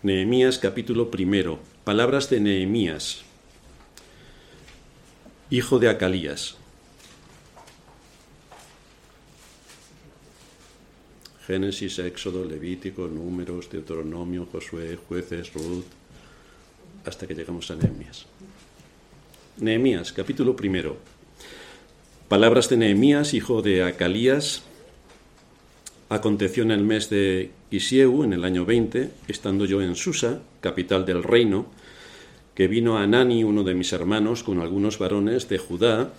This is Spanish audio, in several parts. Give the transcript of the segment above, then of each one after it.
Nehemías capítulo primero. Palabras de Nehemías, hijo de Acalías. Génesis, Éxodo, Levítico, Números, Deuteronomio, Josué, Jueces, Ruth, hasta que llegamos a Nehemías. Nehemías, capítulo primero. Palabras de Nehemías, hijo de Acalías. Aconteció en el mes de Isieu, en el año 20, estando yo en Susa, capital del reino, que vino Anani, uno de mis hermanos, con algunos varones de Judá,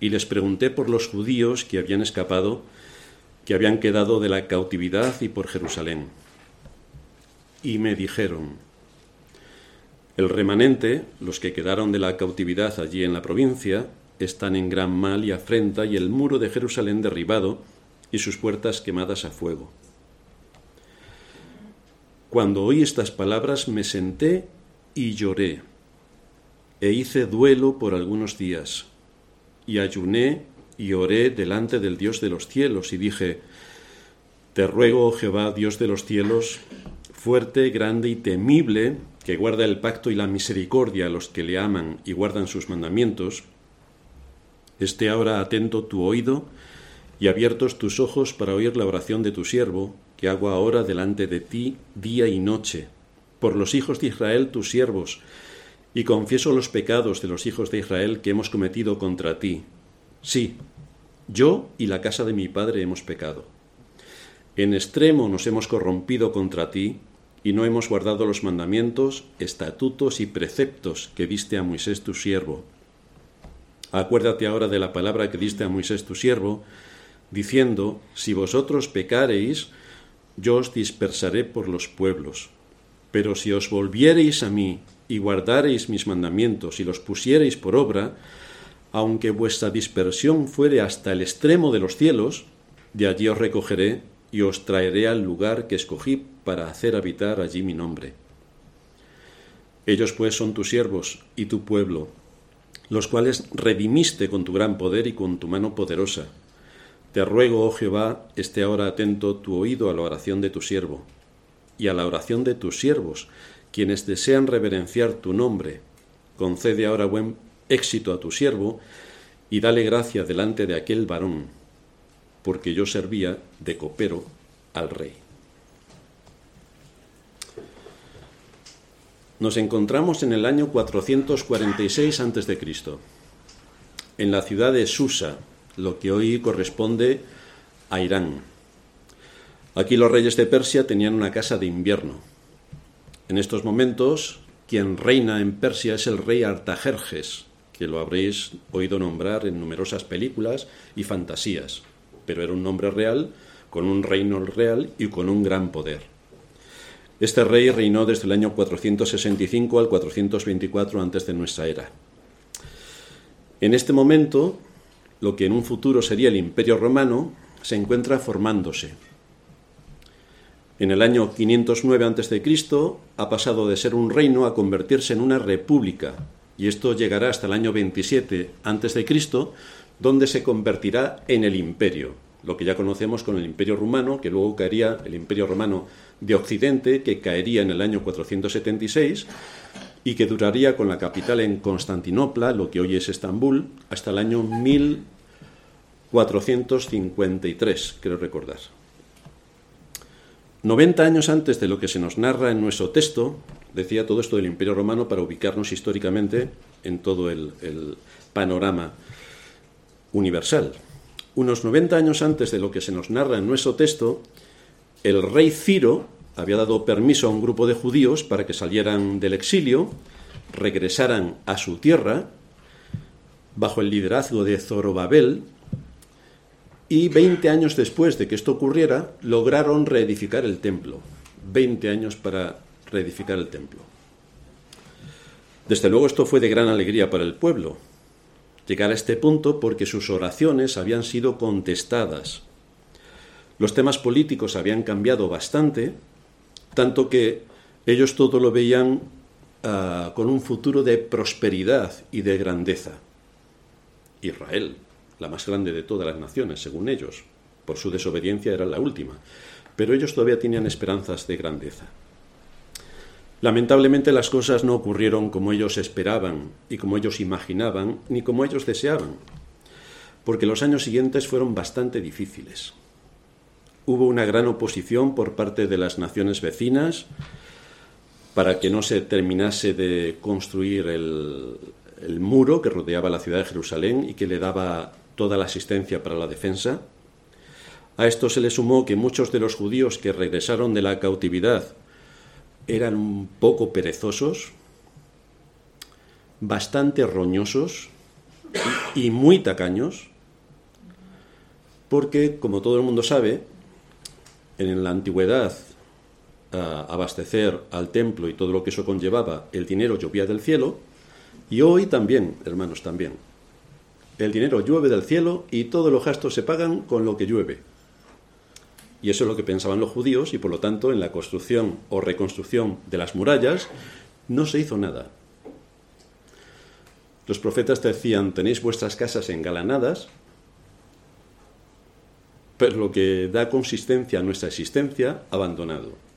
y les pregunté por los judíos que habían escapado, que habían quedado de la cautividad y por Jerusalén. Y me dijeron, el remanente, los que quedaron de la cautividad allí en la provincia, están en gran mal y afrenta y el muro de Jerusalén derribado y sus puertas quemadas a fuego. Cuando oí estas palabras me senté y lloré, e hice duelo por algunos días, y ayuné y oré delante del Dios de los cielos, y dije, Te ruego, oh Jehová, Dios de los cielos, fuerte, grande y temible, que guarda el pacto y la misericordia a los que le aman y guardan sus mandamientos, esté ahora atento tu oído y abiertos tus ojos para oír la oración de tu siervo, que hago ahora delante de ti día y noche, por los hijos de Israel tus siervos, y confieso los pecados de los hijos de Israel que hemos cometido contra ti. Sí, yo y la casa de mi padre hemos pecado. En extremo nos hemos corrompido contra ti, y no hemos guardado los mandamientos, estatutos y preceptos que diste a Moisés tu siervo. Acuérdate ahora de la palabra que diste a Moisés tu siervo, diciendo, Si vosotros pecareis, yo os dispersaré por los pueblos. Pero si os volviereis a mí y guardareis mis mandamientos y los pusiereis por obra, aunque vuestra dispersión fuere hasta el extremo de los cielos, de allí os recogeré y os traeré al lugar que escogí para hacer habitar allí mi nombre. Ellos pues son tus siervos y tu pueblo, los cuales redimiste con tu gran poder y con tu mano poderosa te ruego, oh Jehová, esté ahora atento tu oído a la oración de tu siervo y a la oración de tus siervos, quienes desean reverenciar tu nombre. Concede ahora buen éxito a tu siervo y dale gracia delante de aquel varón, porque yo servía de copero al rey. Nos encontramos en el año 446 a.C., en la ciudad de Susa, lo que hoy corresponde a Irán. Aquí los reyes de Persia tenían una casa de invierno. En estos momentos, quien reina en Persia es el rey Artajerjes, que lo habréis oído nombrar en numerosas películas y fantasías, pero era un nombre real, con un reino real y con un gran poder. Este rey reinó desde el año 465 al 424 antes de nuestra era. En este momento, lo que en un futuro sería el Imperio Romano, se encuentra formándose. En el año 509 a.C. ha pasado de ser un reino a convertirse en una república, y esto llegará hasta el año 27 a.C., donde se convertirá en el imperio, lo que ya conocemos con el Imperio Romano, que luego caería el Imperio Romano de Occidente, que caería en el año 476, y que duraría con la capital en Constantinopla, lo que hoy es Estambul, hasta el año 1453, creo recordar. 90 años antes de lo que se nos narra en nuestro texto, decía todo esto del Imperio Romano para ubicarnos históricamente en todo el, el panorama universal. Unos 90 años antes de lo que se nos narra en nuestro texto, el rey Ciro había dado permiso a un grupo de judíos para que salieran del exilio, regresaran a su tierra, bajo el liderazgo de Zorobabel, y 20 años después de que esto ocurriera, lograron reedificar el templo. 20 años para reedificar el templo. Desde luego esto fue de gran alegría para el pueblo, llegar a este punto porque sus oraciones habían sido contestadas. Los temas políticos habían cambiado bastante tanto que ellos todo lo veían uh, con un futuro de prosperidad y de grandeza. Israel, la más grande de todas las naciones, según ellos, por su desobediencia era la última, pero ellos todavía tenían esperanzas de grandeza. Lamentablemente las cosas no ocurrieron como ellos esperaban y como ellos imaginaban, ni como ellos deseaban, porque los años siguientes fueron bastante difíciles. Hubo una gran oposición por parte de las naciones vecinas para que no se terminase de construir el, el muro que rodeaba la ciudad de Jerusalén y que le daba toda la asistencia para la defensa. A esto se le sumó que muchos de los judíos que regresaron de la cautividad eran un poco perezosos, bastante roñosos y muy tacaños, porque, como todo el mundo sabe, en la antigüedad abastecer al templo y todo lo que eso conllevaba, el dinero llovía del cielo, y hoy también, hermanos, también. El dinero llueve del cielo y todos los gastos se pagan con lo que llueve. Y eso es lo que pensaban los judíos y por lo tanto en la construcción o reconstrucción de las murallas no se hizo nada. Los profetas decían, tenéis vuestras casas engalanadas, pero lo que da consistencia a nuestra existencia, abandonado.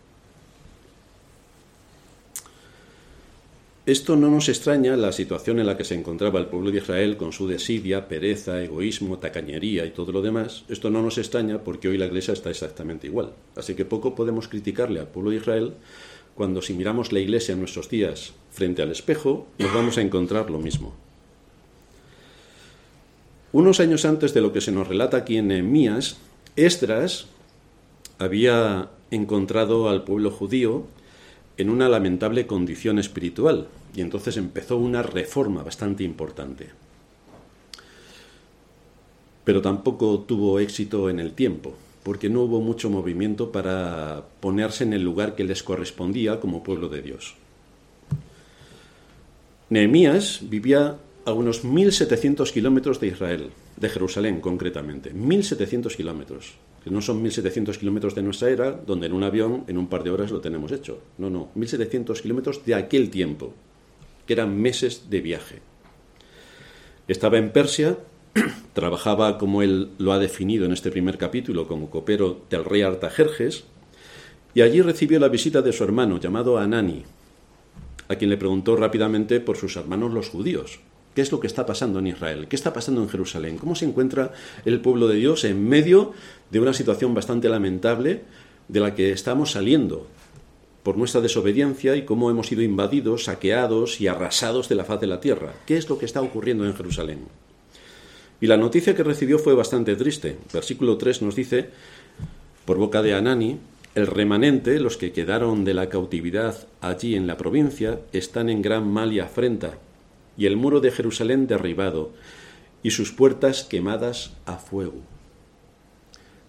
Esto no nos extraña la situación en la que se encontraba el pueblo de Israel con su desidia, pereza, egoísmo, tacañería y todo lo demás. Esto no nos extraña porque hoy la iglesia está exactamente igual. Así que poco podemos criticarle al pueblo de Israel cuando si miramos la iglesia en nuestros días frente al espejo, nos vamos a encontrar lo mismo. Unos años antes de lo que se nos relata aquí en Nehemías, Esdras había encontrado al pueblo judío en una lamentable condición espiritual y entonces empezó una reforma bastante importante. Pero tampoco tuvo éxito en el tiempo, porque no hubo mucho movimiento para ponerse en el lugar que les correspondía como pueblo de Dios. Nehemías vivía a unos 1.700 kilómetros de Israel, de Jerusalén concretamente, 1.700 kilómetros que no son 1.700 kilómetros de nuestra era, donde en un avión en un par de horas lo tenemos hecho. No, no, 1.700 kilómetros de aquel tiempo, que eran meses de viaje. Estaba en Persia, trabajaba como él lo ha definido en este primer capítulo como copero del rey Artajerjes, y allí recibió la visita de su hermano llamado Anani, a quien le preguntó rápidamente por sus hermanos los judíos, ¿Qué es lo que está pasando en Israel? ¿Qué está pasando en Jerusalén? ¿Cómo se encuentra el pueblo de Dios en medio de una situación bastante lamentable de la que estamos saliendo por nuestra desobediencia y cómo hemos sido invadidos, saqueados y arrasados de la faz de la tierra? ¿Qué es lo que está ocurriendo en Jerusalén? Y la noticia que recibió fue bastante triste. Versículo 3 nos dice, por boca de Anani, el remanente, los que quedaron de la cautividad allí en la provincia, están en gran mal y afrenta y el muro de Jerusalén derribado, y sus puertas quemadas a fuego.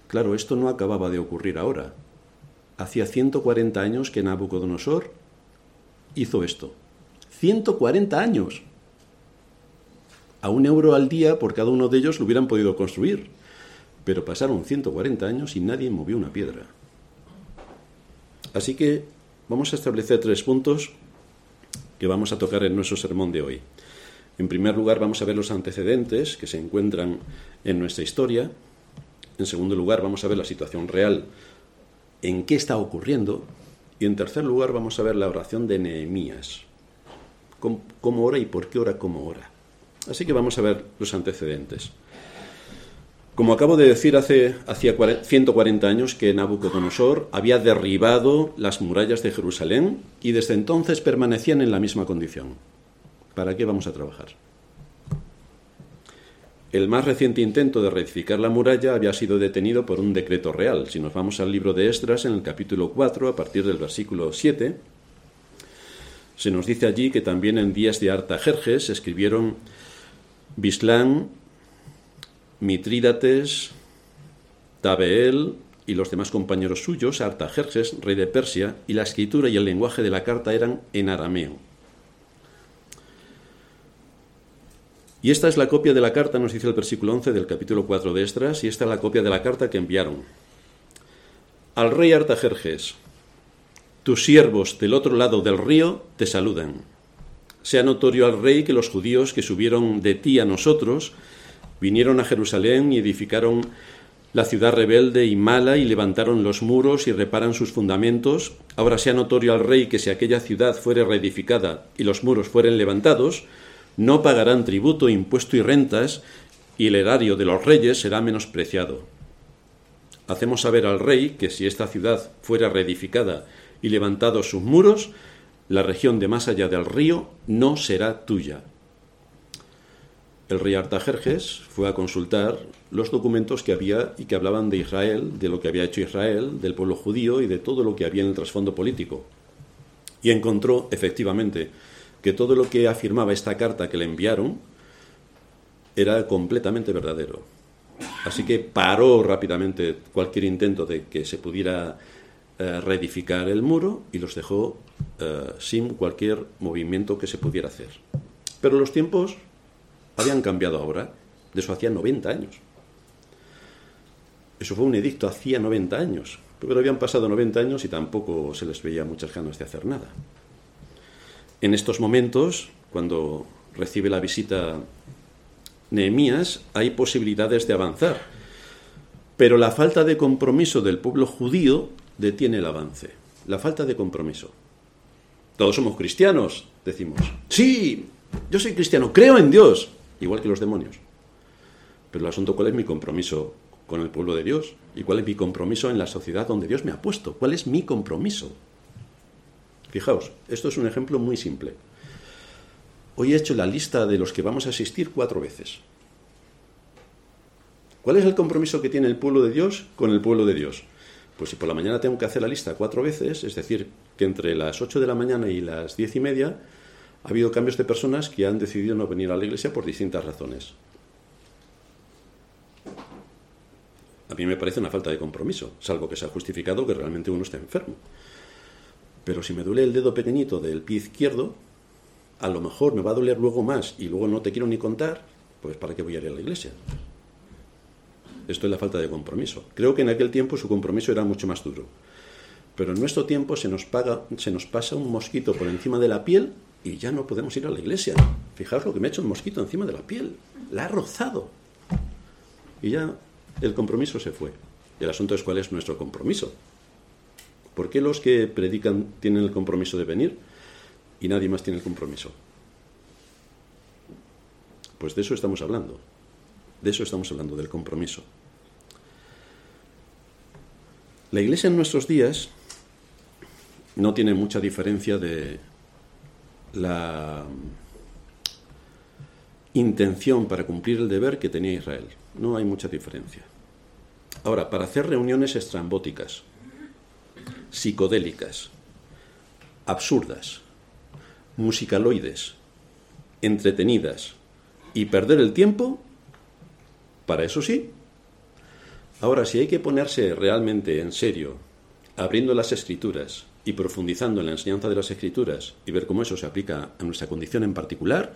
Claro, esto no acababa de ocurrir ahora. Hacía 140 años que Nabucodonosor hizo esto. 140 años. A un euro al día por cada uno de ellos lo hubieran podido construir. Pero pasaron 140 años y nadie movió una piedra. Así que vamos a establecer tres puntos que vamos a tocar en nuestro sermón de hoy. En primer lugar, vamos a ver los antecedentes que se encuentran en nuestra historia. En segundo lugar, vamos a ver la situación real, en qué está ocurriendo. Y en tercer lugar, vamos a ver la oración de Nehemías. ¿Cómo, ora y por qué ora como ora? Así que vamos a ver los antecedentes. Como acabo de decir, hace hacía 140 años que Nabucodonosor había derribado las murallas de Jerusalén y desde entonces permanecían en la misma condición. ¿Para qué vamos a trabajar? El más reciente intento de reedificar la muralla había sido detenido por un decreto real. Si nos vamos al libro de Esdras, en el capítulo 4, a partir del versículo 7, se nos dice allí que también en días de Artajerjes escribieron Bislán, Mitrídates, Tabeel y los demás compañeros suyos, Artajerjes, rey de Persia, y la escritura y el lenguaje de la carta eran en arameo. Y esta es la copia de la carta, nos dice el versículo 11 del capítulo 4 de Estras, y esta es la copia de la carta que enviaron. Al rey Artajerjes, tus siervos del otro lado del río te saludan. Sea notorio al rey que los judíos que subieron de ti a nosotros vinieron a Jerusalén y edificaron la ciudad rebelde y mala y levantaron los muros y reparan sus fundamentos, ahora sea notorio al rey que si aquella ciudad fuere reedificada y los muros fueren levantados, no pagarán tributo, impuesto y rentas, y el erario de los reyes será menospreciado. Hacemos saber al rey que si esta ciudad fuera reedificada y levantados sus muros, la región de más allá del río no será tuya, el rey Artajerjes fue a consultar los documentos que había y que hablaban de Israel, de lo que había hecho Israel, del pueblo judío y de todo lo que había en el trasfondo político. Y encontró, efectivamente, que todo lo que afirmaba esta carta que le enviaron era completamente verdadero. Así que paró rápidamente cualquier intento de que se pudiera eh, reedificar el muro y los dejó eh, sin cualquier movimiento que se pudiera hacer. Pero los tiempos habían cambiado ahora. De eso hacía 90 años. Eso fue un edicto hacía 90 años. Pero habían pasado 90 años y tampoco se les veía muchas ganas de hacer nada. En estos momentos, cuando recibe la visita Nehemías, hay posibilidades de avanzar. Pero la falta de compromiso del pueblo judío detiene el avance. La falta de compromiso. Todos somos cristianos, decimos. Sí, yo soy cristiano, creo en Dios igual que los demonios. Pero el asunto, ¿cuál es mi compromiso con el pueblo de Dios? ¿Y cuál es mi compromiso en la sociedad donde Dios me ha puesto? ¿Cuál es mi compromiso? Fijaos, esto es un ejemplo muy simple. Hoy he hecho la lista de los que vamos a asistir cuatro veces. ¿Cuál es el compromiso que tiene el pueblo de Dios con el pueblo de Dios? Pues si por la mañana tengo que hacer la lista cuatro veces, es decir, que entre las ocho de la mañana y las diez y media ha habido cambios de personas que han decidido no venir a la iglesia por distintas razones. A mí me parece una falta de compromiso, salvo que se ha justificado que realmente uno está enfermo. Pero si me duele el dedo pequeñito del pie izquierdo, a lo mejor me va a doler luego más y luego no te quiero ni contar, pues ¿para qué voy a ir a la iglesia? Esto es la falta de compromiso. Creo que en aquel tiempo su compromiso era mucho más duro. Pero en nuestro tiempo se nos, paga, se nos pasa un mosquito por encima de la piel y ya no podemos ir a la iglesia. Fijaos lo que me ha hecho el mosquito encima de la piel. La ha rozado. Y ya el compromiso se fue. el asunto es cuál es nuestro compromiso. ¿Por qué los que predican tienen el compromiso de venir y nadie más tiene el compromiso? Pues de eso estamos hablando. De eso estamos hablando, del compromiso. La iglesia en nuestros días no tiene mucha diferencia de la intención para cumplir el deber que tenía Israel. No hay mucha diferencia. Ahora, para hacer reuniones estrambóticas, psicodélicas, absurdas, musicaloides, entretenidas y perder el tiempo, para eso sí. Ahora, si hay que ponerse realmente en serio, abriendo las escrituras, y profundizando en la enseñanza de las escrituras y ver cómo eso se aplica a nuestra condición en particular,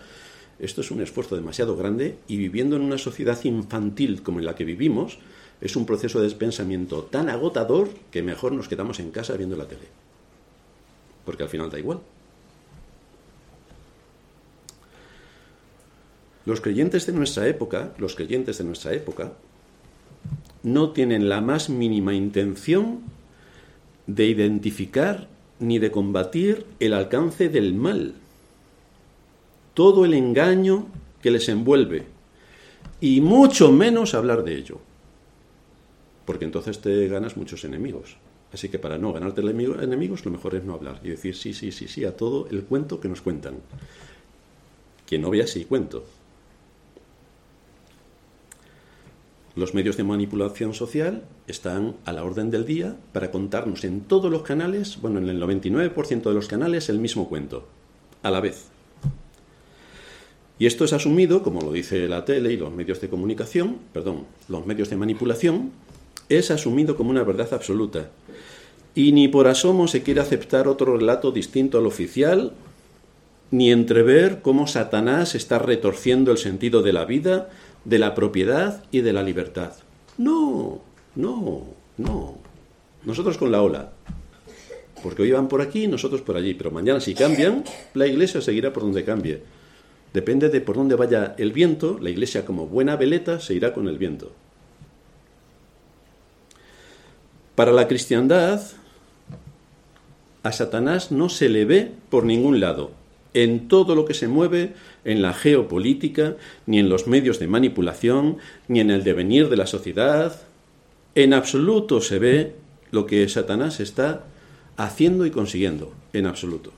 esto es un esfuerzo demasiado grande y viviendo en una sociedad infantil como en la que vivimos, es un proceso de pensamiento tan agotador que mejor nos quedamos en casa viendo la tele. Porque al final da igual. Los creyentes de nuestra época, los creyentes de nuestra época, no tienen la más mínima intención de identificar ni de combatir el alcance del mal, todo el engaño que les envuelve, y mucho menos hablar de ello, porque entonces te ganas muchos enemigos. Así que para no ganarte enemigos, lo mejor es no hablar y decir sí, sí, sí, sí a todo el cuento que nos cuentan. Que no vea si cuento, Los medios de manipulación social están a la orden del día para contarnos en todos los canales, bueno, en el 99% de los canales, el mismo cuento, a la vez. Y esto es asumido, como lo dice la tele y los medios de comunicación, perdón, los medios de manipulación, es asumido como una verdad absoluta. Y ni por asomo se quiere aceptar otro relato distinto al oficial, ni entrever cómo Satanás está retorciendo el sentido de la vida de la propiedad y de la libertad. No, no, no. Nosotros con la ola. Porque hoy van por aquí nosotros por allí. Pero mañana si cambian, la iglesia seguirá por donde cambie. Depende de por dónde vaya el viento, la iglesia como buena veleta se irá con el viento. Para la cristiandad, a Satanás no se le ve por ningún lado, en todo lo que se mueve en la geopolítica, ni en los medios de manipulación, ni en el devenir de la sociedad. En absoluto se ve lo que Satanás está haciendo y consiguiendo, en absoluto.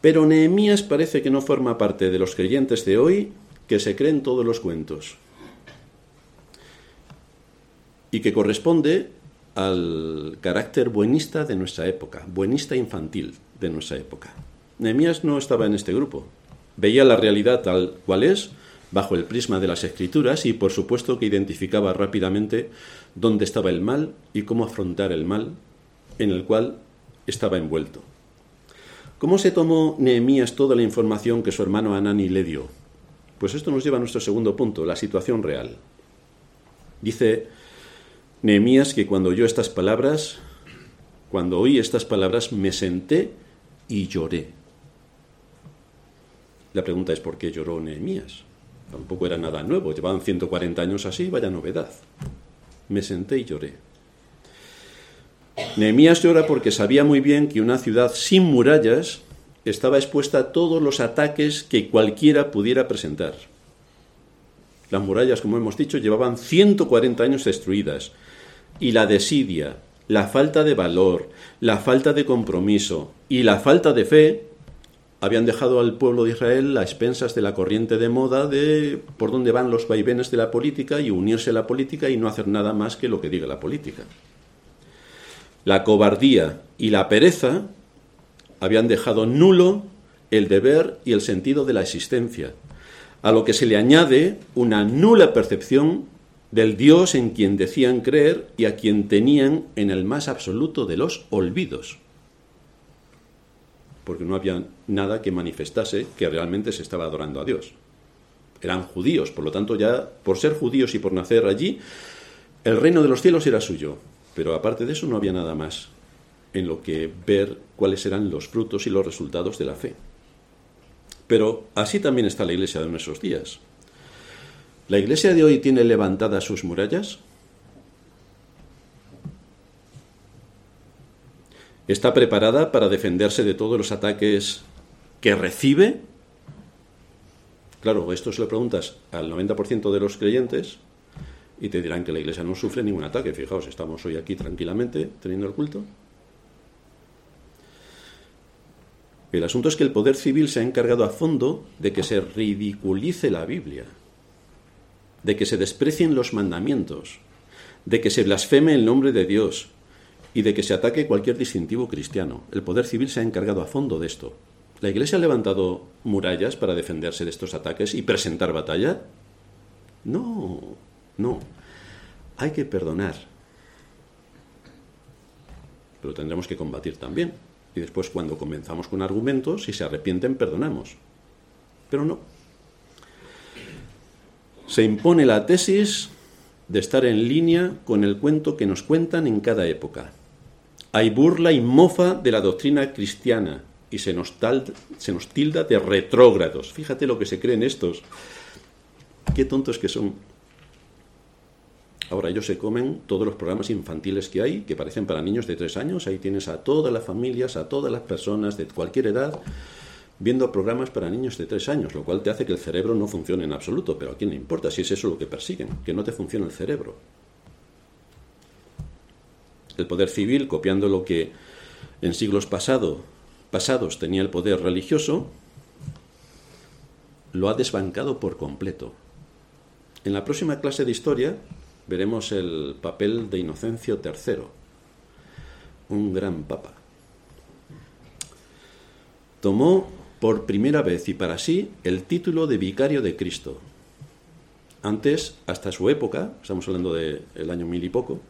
Pero Nehemías parece que no forma parte de los creyentes de hoy que se creen todos los cuentos y que corresponde al carácter buenista de nuestra época, buenista infantil de nuestra época. Nehemías no estaba en este grupo. Veía la realidad tal cual es, bajo el prisma de las escrituras, y por supuesto que identificaba rápidamente dónde estaba el mal y cómo afrontar el mal en el cual estaba envuelto. ¿Cómo se tomó Nehemías toda la información que su hermano Anani le dio? Pues esto nos lleva a nuestro segundo punto, la situación real. Dice Nehemías que cuando oyó estas palabras, cuando oí estas palabras, me senté y lloré. La pregunta es por qué lloró Nehemías. Tampoco era nada nuevo, llevaban 140 años así, vaya novedad. Me senté y lloré. Nehemías llora porque sabía muy bien que una ciudad sin murallas estaba expuesta a todos los ataques que cualquiera pudiera presentar. Las murallas, como hemos dicho, llevaban 140 años destruidas y la desidia, la falta de valor, la falta de compromiso y la falta de fe habían dejado al pueblo de Israel a expensas de la corriente de moda de por dónde van los vaivenes de la política y unirse a la política y no hacer nada más que lo que diga la política. La cobardía y la pereza habían dejado nulo el deber y el sentido de la existencia, a lo que se le añade una nula percepción del Dios en quien decían creer y a quien tenían en el más absoluto de los olvidos, porque no había nada que manifestase que realmente se estaba adorando a Dios. Eran judíos, por lo tanto ya por ser judíos y por nacer allí, el reino de los cielos era suyo, pero aparte de eso no había nada más en lo que ver cuáles eran los frutos y los resultados de la fe. Pero así también está la iglesia de nuestros días. ¿La iglesia de hoy tiene levantadas sus murallas? ¿Está preparada para defenderse de todos los ataques que recibe? Claro, esto se lo preguntas al 90% de los creyentes y te dirán que la iglesia no sufre ningún ataque. Fijaos, estamos hoy aquí tranquilamente teniendo el culto. El asunto es que el poder civil se ha encargado a fondo de que se ridiculice la Biblia, de que se desprecien los mandamientos, de que se blasfeme el nombre de Dios y de que se ataque cualquier distintivo cristiano. El poder civil se ha encargado a fondo de esto. ¿La Iglesia ha levantado murallas para defenderse de estos ataques y presentar batalla? No. No, hay que perdonar. Pero tendremos que combatir también. Y después cuando comenzamos con argumentos, si se arrepienten, perdonamos. Pero no. Se impone la tesis de estar en línea con el cuento que nos cuentan en cada época. Hay burla y mofa de la doctrina cristiana y se nos, se nos tilda de retrógrados. Fíjate lo que se creen estos. Qué tontos que son. Ahora ellos se comen todos los programas infantiles que hay, que parecen para niños de tres años. Ahí tienes a todas las familias, a todas las personas de cualquier edad viendo programas para niños de tres años, lo cual te hace que el cerebro no funcione en absoluto. Pero a quién le importa si es eso lo que persiguen, que no te funcione el cerebro. El poder civil, copiando lo que en siglos pasado, pasados tenía el poder religioso, lo ha desbancado por completo. En la próxima clase de historia veremos el papel de Inocencio III, un gran papa. Tomó por primera vez y para sí el título de vicario de Cristo. Antes, hasta su época, estamos hablando del año mil y poco,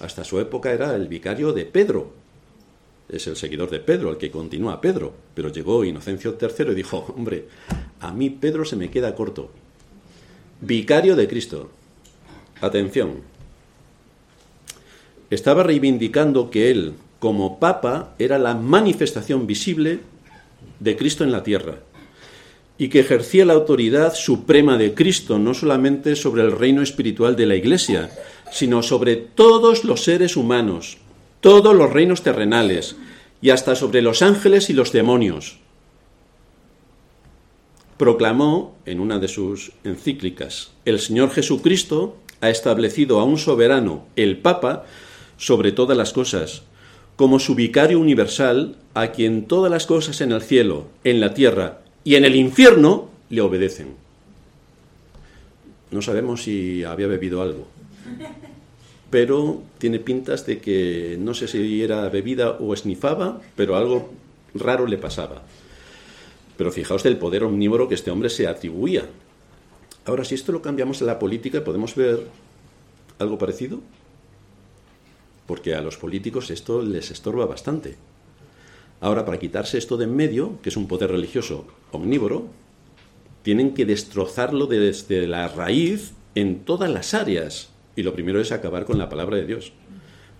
hasta su época era el vicario de Pedro. Es el seguidor de Pedro, el que continúa Pedro. Pero llegó Inocencio III y dijo, hombre, a mí Pedro se me queda corto. Vicario de Cristo. Atención. Estaba reivindicando que él, como papa, era la manifestación visible de Cristo en la tierra y que ejercía la autoridad suprema de Cristo no solamente sobre el reino espiritual de la Iglesia, sino sobre todos los seres humanos, todos los reinos terrenales, y hasta sobre los ángeles y los demonios. Proclamó en una de sus encíclicas, el Señor Jesucristo ha establecido a un soberano, el Papa, sobre todas las cosas, como su vicario universal, a quien todas las cosas en el cielo, en la tierra y en el infierno le obedecen. No sabemos si había bebido algo, pero tiene pintas de que no sé si era bebida o esnifaba, pero algo raro le pasaba. Pero fijaos del poder omnívoro que este hombre se atribuía. Ahora, si esto lo cambiamos a la política, ¿podemos ver algo parecido? Porque a los políticos esto les estorba bastante. Ahora, para quitarse esto de en medio, que es un poder religioso omnívoro, tienen que destrozarlo desde la raíz en todas las áreas. Y lo primero es acabar con la palabra de Dios.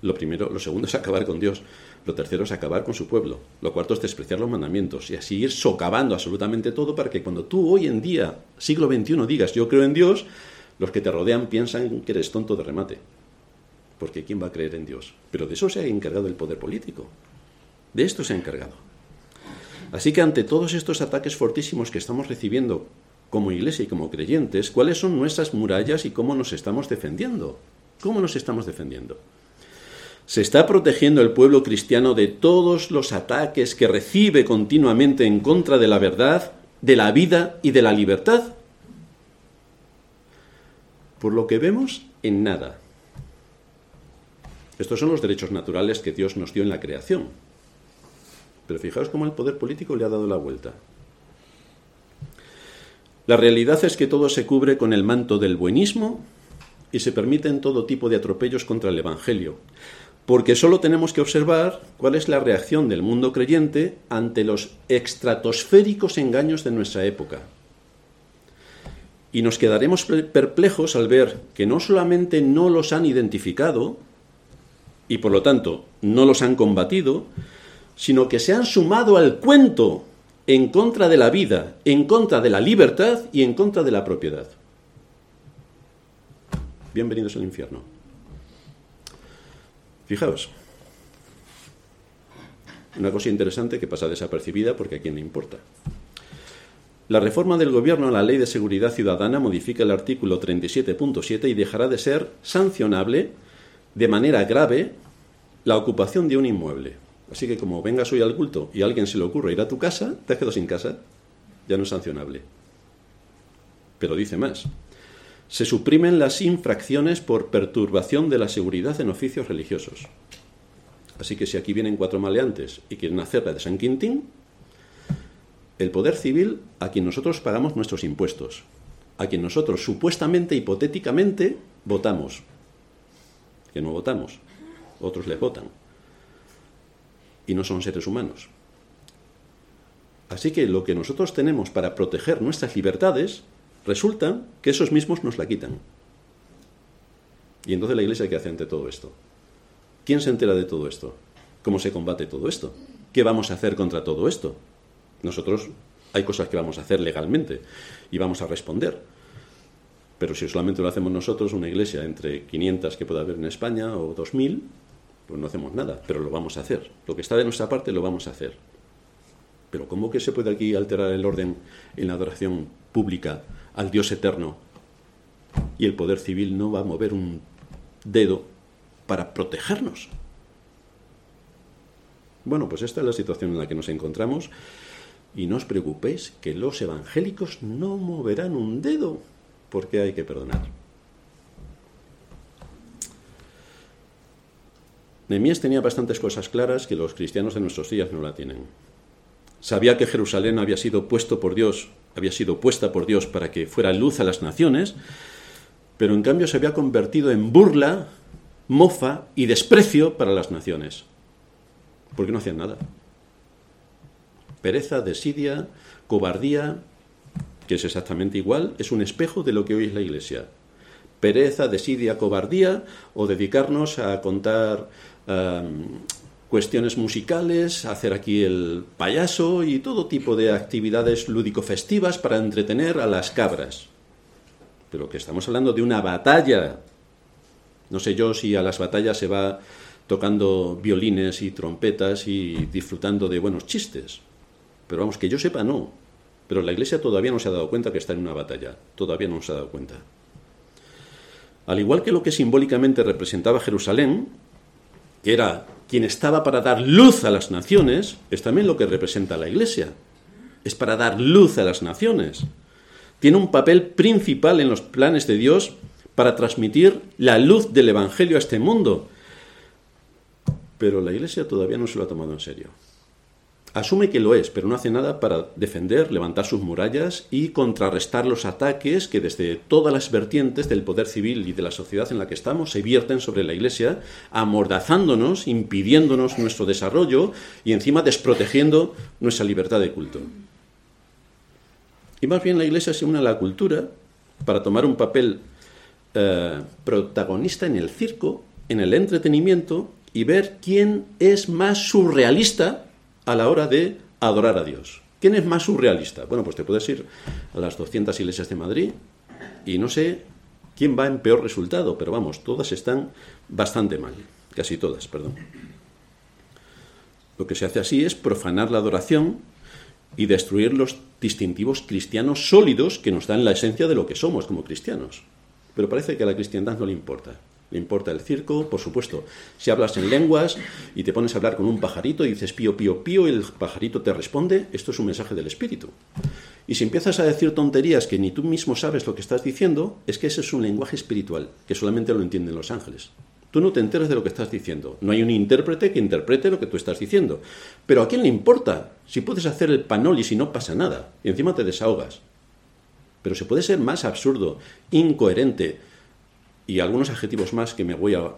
Lo primero, lo segundo es acabar con Dios. Lo tercero es acabar con su pueblo. Lo cuarto es despreciar los mandamientos y así ir socavando absolutamente todo para que cuando tú hoy en día, siglo XXI, digas yo creo en Dios, los que te rodean piensan que eres tonto de remate. Porque ¿quién va a creer en Dios? Pero de eso se ha encargado el poder político. De esto se ha encargado. Así que ante todos estos ataques fortísimos que estamos recibiendo como iglesia y como creyentes, ¿cuáles son nuestras murallas y cómo nos estamos defendiendo? ¿Cómo nos estamos defendiendo? ¿Se está protegiendo el pueblo cristiano de todos los ataques que recibe continuamente en contra de la verdad, de la vida y de la libertad? Por lo que vemos, en nada. Estos son los derechos naturales que Dios nos dio en la creación. Pero fijaos cómo el poder político le ha dado la vuelta. La realidad es que todo se cubre con el manto del buenismo y se permiten todo tipo de atropellos contra el Evangelio, porque solo tenemos que observar cuál es la reacción del mundo creyente ante los estratosféricos engaños de nuestra época. Y nos quedaremos perplejos al ver que no solamente no los han identificado, y por lo tanto no los han combatido, sino que se han sumado al cuento en contra de la vida, en contra de la libertad y en contra de la propiedad. Bienvenidos al infierno. Fijaos, una cosa interesante que pasa desapercibida porque a quién le importa. La reforma del Gobierno a la Ley de Seguridad Ciudadana modifica el artículo 37.7 y dejará de ser sancionable de manera grave la ocupación de un inmueble. Así que como vengas hoy al culto y alguien se le ocurre ir a tu casa, te has quedado sin casa, ya no es sancionable. Pero dice más. Se suprimen las infracciones por perturbación de la seguridad en oficios religiosos. Así que si aquí vienen cuatro maleantes y quieren hacer la de San Quintín, el poder civil a quien nosotros pagamos nuestros impuestos, a quien nosotros supuestamente, hipotéticamente, votamos, que no votamos, otros les votan y no son seres humanos. Así que lo que nosotros tenemos para proteger nuestras libertades, resulta que esos mismos nos la quitan. Y entonces la Iglesia, ¿qué hace ante todo esto? ¿Quién se entera de todo esto? ¿Cómo se combate todo esto? ¿Qué vamos a hacer contra todo esto? Nosotros hay cosas que vamos a hacer legalmente y vamos a responder. Pero si solamente lo hacemos nosotros, una iglesia entre 500 que pueda haber en España o 2000, pues no hacemos nada, pero lo vamos a hacer. Lo que está de nuestra parte lo vamos a hacer. Pero ¿cómo que se puede aquí alterar el orden en la adoración pública al Dios eterno y el poder civil no va a mover un dedo para protegernos? Bueno, pues esta es la situación en la que nos encontramos y no os preocupéis que los evangélicos no moverán un dedo porque hay que perdonar. Nehemías tenía bastantes cosas claras que los cristianos de nuestros días no la tienen. Sabía que Jerusalén había sido puesto por Dios, había sido puesta por Dios para que fuera luz a las naciones, pero en cambio se había convertido en burla, mofa y desprecio para las naciones. Porque no hacían nada. Pereza, desidia, cobardía, que es exactamente igual, es un espejo de lo que hoy es la Iglesia. Pereza, desidia, cobardía, o dedicarnos a contar cuestiones musicales, hacer aquí el payaso y todo tipo de actividades lúdico-festivas para entretener a las cabras. Pero que estamos hablando de una batalla, No sé yo si a las batallas se va tocando violines y trompetas y disfrutando de buenos chistes. Pero vamos, que yo sepa, no. Pero la Iglesia todavía no se ha dado cuenta que está en una batalla. Todavía no se ha dado cuenta. Al igual que lo que simbólicamente representaba Jerusalén, que era quien estaba para dar luz a las naciones, es también lo que representa la Iglesia. Es para dar luz a las naciones. Tiene un papel principal en los planes de Dios para transmitir la luz del Evangelio a este mundo. Pero la Iglesia todavía no se lo ha tomado en serio. Asume que lo es, pero no hace nada para defender, levantar sus murallas y contrarrestar los ataques que desde todas las vertientes del poder civil y de la sociedad en la que estamos se vierten sobre la Iglesia, amordazándonos, impidiéndonos nuestro desarrollo y encima desprotegiendo nuestra libertad de culto. Y más bien la Iglesia se une a la cultura para tomar un papel eh, protagonista en el circo, en el entretenimiento y ver quién es más surrealista a la hora de adorar a Dios. ¿Quién es más surrealista? Bueno, pues te puedes ir a las 200 iglesias de Madrid y no sé quién va en peor resultado, pero vamos, todas están bastante mal, casi todas, perdón. Lo que se hace así es profanar la adoración y destruir los distintivos cristianos sólidos que nos dan la esencia de lo que somos como cristianos. Pero parece que a la cristiandad no le importa. Le importa el circo, por supuesto. Si hablas en lenguas y te pones a hablar con un pajarito y dices pío, pío, pío, y el pajarito te responde, esto es un mensaje del espíritu. Y si empiezas a decir tonterías que ni tú mismo sabes lo que estás diciendo, es que ese es un lenguaje espiritual, que solamente lo entienden los ángeles. Tú no te enteras de lo que estás diciendo. No hay un intérprete que interprete lo que tú estás diciendo. Pero ¿a quién le importa? Si puedes hacer el panoli si no pasa nada. Y encima te desahogas. Pero se puede ser más absurdo, incoherente, y algunos adjetivos más que me voy a,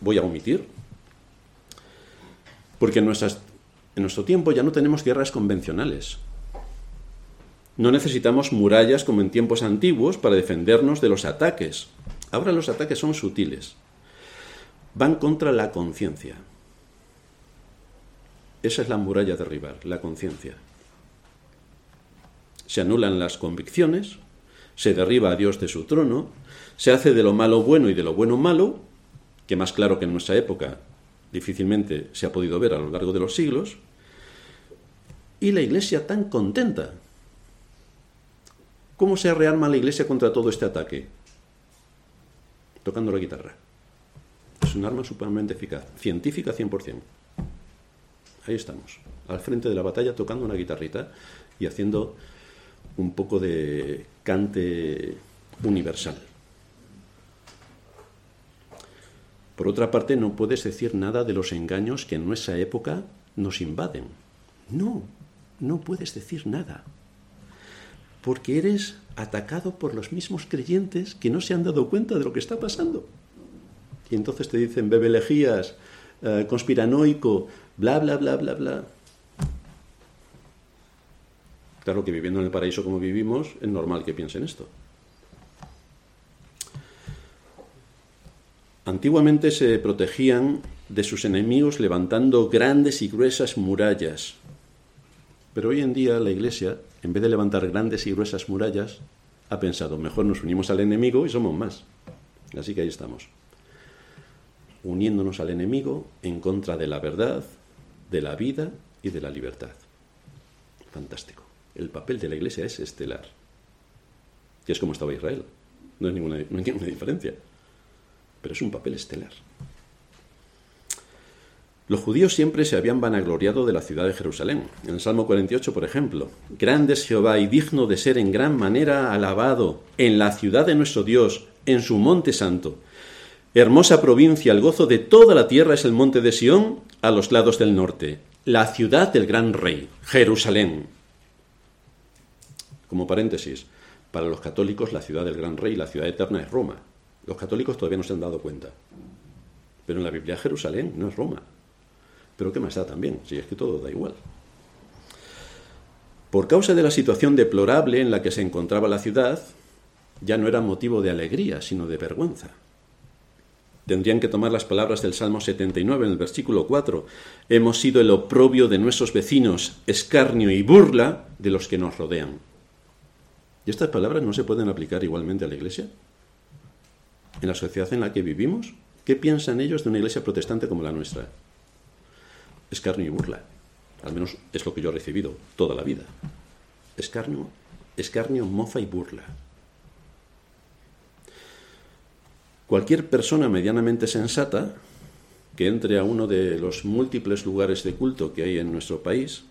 voy a omitir, porque en, nuestras, en nuestro tiempo ya no tenemos guerras convencionales. No necesitamos murallas como en tiempos antiguos para defendernos de los ataques. Ahora los ataques son sutiles. Van contra la conciencia. Esa es la muralla a derribar, la conciencia. Se anulan las convicciones, se derriba a Dios de su trono, se hace de lo malo bueno y de lo bueno malo, que más claro que en nuestra época difícilmente se ha podido ver a lo largo de los siglos, y la iglesia tan contenta. ¿Cómo se rearma la iglesia contra todo este ataque? Tocando la guitarra. Es un arma supermente eficaz, científica 100%. Ahí estamos, al frente de la batalla tocando una guitarrita y haciendo un poco de cante universal. Por otra parte, no puedes decir nada de los engaños que en nuestra época nos invaden. No, no puedes decir nada. Porque eres atacado por los mismos creyentes que no se han dado cuenta de lo que está pasando. Y entonces te dicen bebelejías, eh, conspiranoico, bla, bla, bla, bla, bla. Claro que viviendo en el paraíso como vivimos, es normal que piensen esto. Antiguamente se protegían de sus enemigos levantando grandes y gruesas murallas. Pero hoy en día la Iglesia, en vez de levantar grandes y gruesas murallas, ha pensado, mejor nos unimos al enemigo y somos más. Así que ahí estamos, uniéndonos al enemigo en contra de la verdad, de la vida y de la libertad. Fantástico. El papel de la Iglesia es estelar. Y es como estaba Israel. No hay ninguna, diferencia pero es un papel estelar. Los judíos siempre se habían vanagloriado de la ciudad de Jerusalén. En el Salmo 48, por ejemplo, Grande es Jehová y digno de ser en gran manera alabado en la ciudad de nuestro Dios, en su monte santo. Hermosa provincia, el gozo de toda la tierra es el monte de Sión, a los lados del norte, la ciudad del gran rey, Jerusalén. Como paréntesis, para los católicos la ciudad del gran rey, la ciudad eterna es Roma. Los católicos todavía no se han dado cuenta. Pero en la Biblia Jerusalén no es Roma. Pero ¿qué más da también? Si es que todo da igual. Por causa de la situación deplorable en la que se encontraba la ciudad, ya no era motivo de alegría, sino de vergüenza. Tendrían que tomar las palabras del Salmo 79 en el versículo 4. Hemos sido el oprobio de nuestros vecinos, escarnio y burla de los que nos rodean. ¿Y estas palabras no se pueden aplicar igualmente a la iglesia? en la sociedad en la que vivimos, ¿qué piensan ellos de una iglesia protestante como la nuestra? Escarnio y burla. Al menos es lo que yo he recibido toda la vida. Escarnio, escarnio, mofa y burla. Cualquier persona medianamente sensata que entre a uno de los múltiples lugares de culto que hay en nuestro país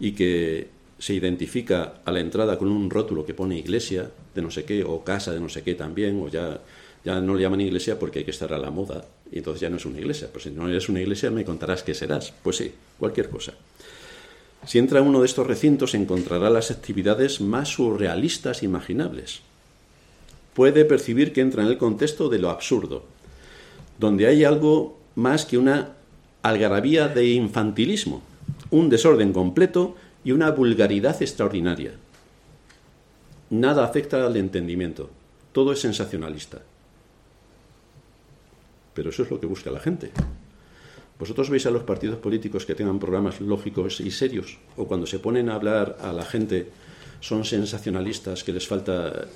y que se identifica a la entrada con un rótulo que pone iglesia de no sé qué o casa de no sé qué también o ya ya no le llaman iglesia porque hay que estar a la moda y entonces ya no es una iglesia. Pues si no eres una iglesia me contarás qué serás. Pues sí, cualquier cosa. Si entra uno de estos recintos encontrará las actividades más surrealistas imaginables puede percibir que entra en el contexto de lo absurdo, donde hay algo más que una algarabía de infantilismo, un desorden completo y una vulgaridad extraordinaria. Nada afecta al entendimiento, todo es sensacionalista. Pero eso es lo que busca la gente. ¿Vosotros veis a los partidos políticos que tengan programas lógicos y serios? ¿O cuando se ponen a hablar a la gente son sensacionalistas que les falta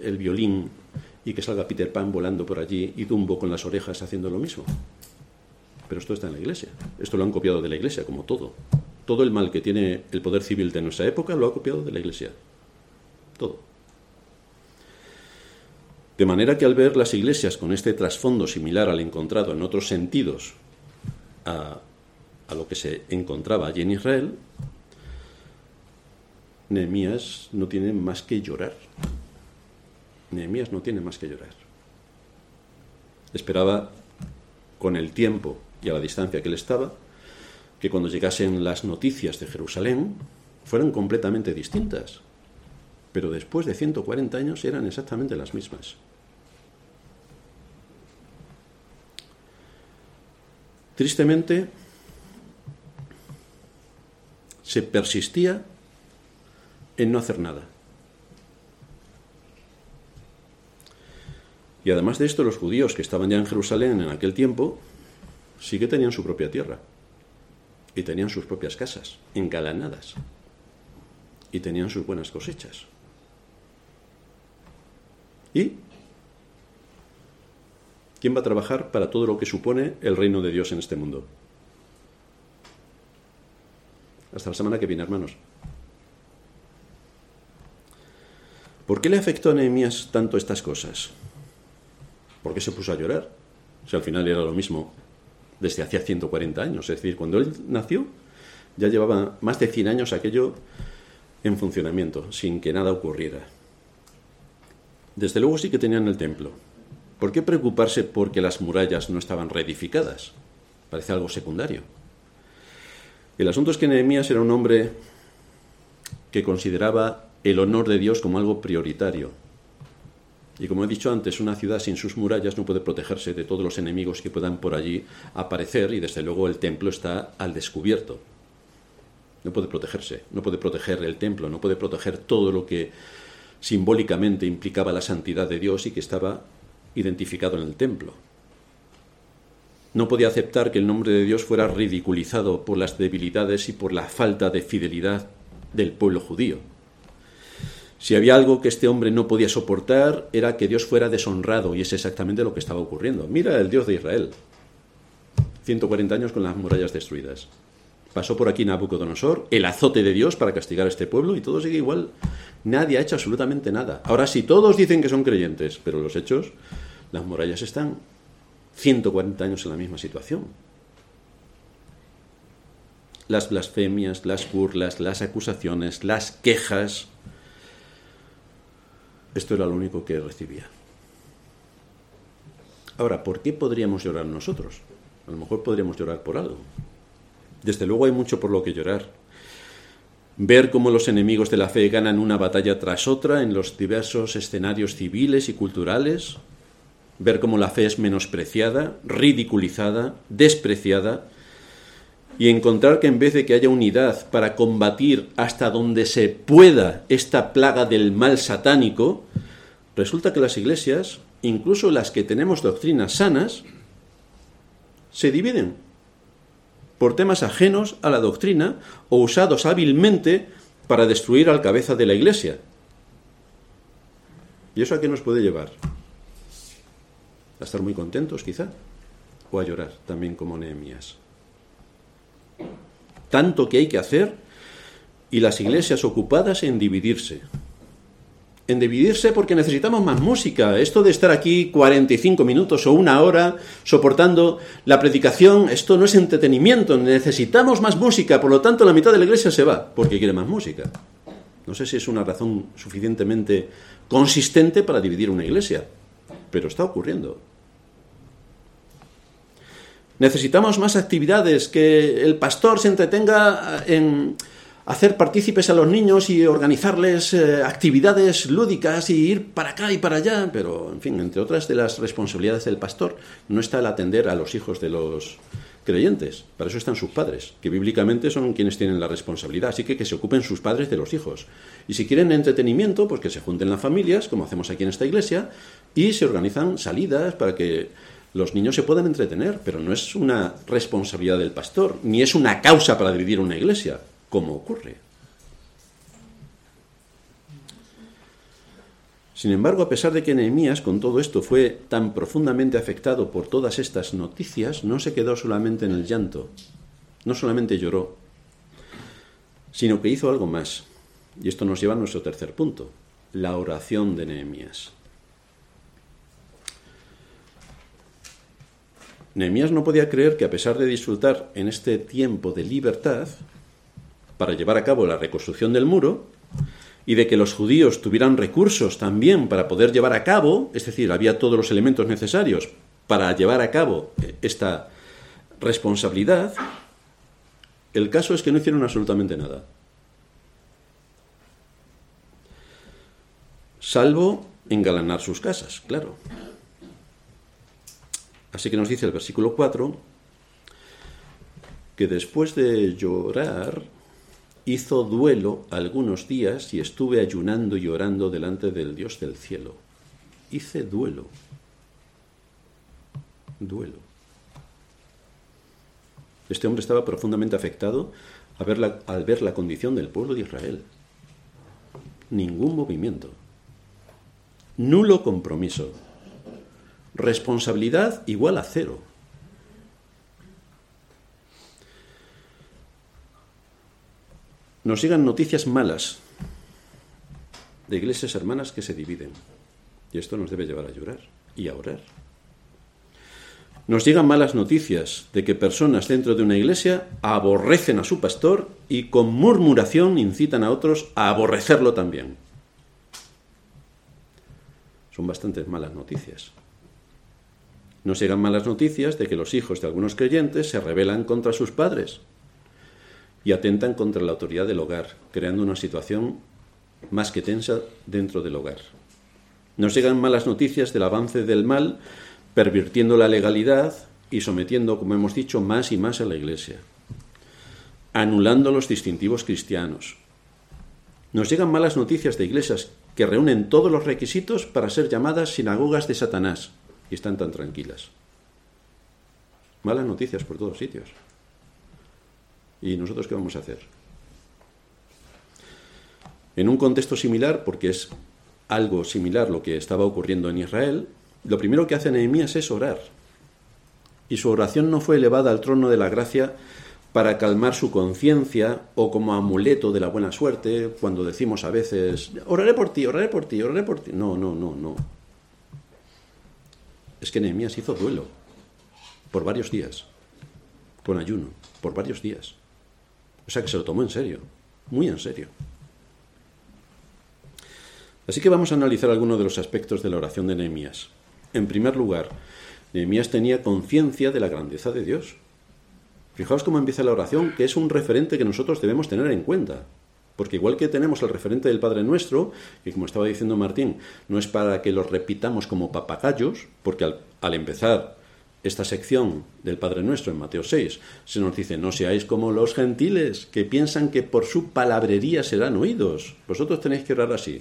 el violín y que salga Peter Pan volando por allí y Dumbo con las orejas haciendo lo mismo. Pero esto está en la Iglesia. Esto lo han copiado de la Iglesia, como todo. Todo el mal que tiene el poder civil de nuestra época lo ha copiado de la Iglesia. Todo. De manera que al ver las iglesias con este trasfondo similar al encontrado en otros sentidos a, lo que se encontraba allí en Israel, Nehemías no tiene más que llorar. Nehemías no tiene más que llorar. Esperaba, con el tiempo y a la distancia que él estaba, que cuando llegasen las noticias de Jerusalén fueran completamente distintas. Pero después de 140 años eran exactamente las mismas. Tristemente, se persistía en no hacer nada. Y además de esto, los judíos que estaban ya en Jerusalén en aquel tiempo, sí que tenían su propia tierra. Y tenían sus propias casas, engalanadas. Y tenían sus buenas cosechas. ¿Y quién va a trabajar para todo lo que supone el reino de Dios en este mundo? Hasta la semana que viene, hermanos. ¿Por qué le afectó a Nehemías tanto estas cosas? ¿Por qué se puso a llorar? Si al final era lo mismo desde hacía 140 años. Es decir, cuando él nació, ya llevaba más de 100 años aquello en funcionamiento, sin que nada ocurriera. Desde luego sí que tenían el templo. ¿Por qué preocuparse porque las murallas no estaban reedificadas? Parece algo secundario. El asunto es que Nehemías era un hombre que consideraba el honor de Dios como algo prioritario, y como he dicho antes, una ciudad sin sus murallas no puede protegerse de todos los enemigos que puedan por allí aparecer y desde luego el templo está al descubierto. No puede protegerse, no puede proteger el templo, no puede proteger todo lo que simbólicamente implicaba la santidad de Dios y que estaba identificado en el templo. No podía aceptar que el nombre de Dios fuera ridiculizado por las debilidades y por la falta de fidelidad del pueblo judío. Si había algo que este hombre no podía soportar, era que Dios fuera deshonrado, y es exactamente lo que estaba ocurriendo. Mira el Dios de Israel, 140 años con las murallas destruidas. Pasó por aquí Nabucodonosor, el azote de Dios para castigar a este pueblo, y todo sigue igual. Nadie ha hecho absolutamente nada. Ahora sí, todos dicen que son creyentes, pero los hechos, las murallas están 140 años en la misma situación. Las blasfemias, las burlas, las acusaciones, las quejas, esto era lo único que recibía. Ahora, ¿por qué podríamos llorar nosotros? A lo mejor podríamos llorar por algo. Desde luego hay mucho por lo que llorar. Ver cómo los enemigos de la fe ganan una batalla tras otra en los diversos escenarios civiles y culturales. Ver cómo la fe es menospreciada, ridiculizada, despreciada y encontrar que en vez de que haya unidad para combatir hasta donde se pueda esta plaga del mal satánico, resulta que las iglesias, incluso las que tenemos doctrinas sanas, se dividen por temas ajenos a la doctrina o usados hábilmente para destruir al cabeza de la iglesia. ¿Y eso a qué nos puede llevar? a estar muy contentos quizá, o a llorar también como Nehemías. Tanto que hay que hacer y las iglesias ocupadas en dividirse. En dividirse porque necesitamos más música. Esto de estar aquí 45 minutos o una hora soportando la predicación, esto no es entretenimiento. Necesitamos más música. Por lo tanto, la mitad de la iglesia se va porque quiere más música. No sé si es una razón suficientemente consistente para dividir una iglesia, pero está ocurriendo. Necesitamos más actividades, que el pastor se entretenga en hacer partícipes a los niños y organizarles eh, actividades lúdicas y ir para acá y para allá, pero en fin, entre otras de las responsabilidades del pastor no está el atender a los hijos de los creyentes, para eso están sus padres, que bíblicamente son quienes tienen la responsabilidad, así que que se ocupen sus padres de los hijos. Y si quieren entretenimiento, pues que se junten las familias, como hacemos aquí en esta iglesia, y se organizan salidas para que los niños se pueden entretener, pero no es una responsabilidad del pastor, ni es una causa para dividir una iglesia, como ocurre. Sin embargo, a pesar de que Nehemías con todo esto fue tan profundamente afectado por todas estas noticias, no se quedó solamente en el llanto, no solamente lloró, sino que hizo algo más. Y esto nos lleva a nuestro tercer punto, la oración de Nehemías. Nehemías no podía creer que a pesar de disfrutar en este tiempo de libertad para llevar a cabo la reconstrucción del muro y de que los judíos tuvieran recursos también para poder llevar a cabo, es decir, había todos los elementos necesarios para llevar a cabo eh, esta responsabilidad, el caso es que no hicieron absolutamente nada. Salvo engalanar sus casas, claro. Así que nos dice el versículo 4 que después de llorar hizo duelo algunos días y estuve ayunando y orando delante del Dios del cielo. Hice duelo. Duelo. Este hombre estaba profundamente afectado al ver, la, al ver la condición del pueblo de Israel. Ningún movimiento. Nulo compromiso Responsabilidad igual a cero. Nos llegan noticias malas de iglesias hermanas que se dividen. Y esto nos debe llevar a llorar y a orar. Nos llegan malas noticias de que personas dentro de una iglesia aborrecen a su pastor y con murmuración incitan a otros a aborrecerlo también. Son bastantes malas noticias. Nos llegan malas noticias de que los hijos de algunos creyentes se rebelan contra sus padres y atentan contra la autoridad del hogar, creando una situación más que tensa dentro del hogar. Nos llegan malas noticias del avance del mal, pervirtiendo la legalidad y sometiendo, como hemos dicho, más y más a la Iglesia, anulando los distintivos cristianos. Nos llegan malas noticias de iglesias que reúnen todos los requisitos para ser llamadas sinagogas de Satanás, y están tan tranquilas. Malas noticias por todos sitios. ¿Y nosotros qué vamos a hacer? En un contexto similar, porque es algo similar lo que estaba ocurriendo en Israel, lo primero que hace Nehemías es orar. Y su oración no fue elevada al trono de la gracia para calmar su conciencia o como amuleto de la buena suerte, cuando decimos a veces, oraré por ti, oraré por ti, oraré por ti. No, no, no, no es que Nehemías hizo duelo por varios días, con ayuno, por varios días. O sea que se lo tomó en serio, muy en serio. Así que vamos a analizar algunos de los aspectos de la oración de Nehemías. En primer lugar, Nehemías tenía conciencia de la grandeza de Dios. Fijaos cómo empieza la oración, que es un referente que nosotros debemos tener en cuenta. Porque igual que tenemos el referente del Padre Nuestro, y como estaba diciendo Martín, no es para que lo repitamos como papagayos, porque al, empezar esta sección del Padre Nuestro en Mateo 6 se nos dice, no seáis como los gentiles, que piensan que por su palabrería serán oídos. Vosotros tenéis que orar así.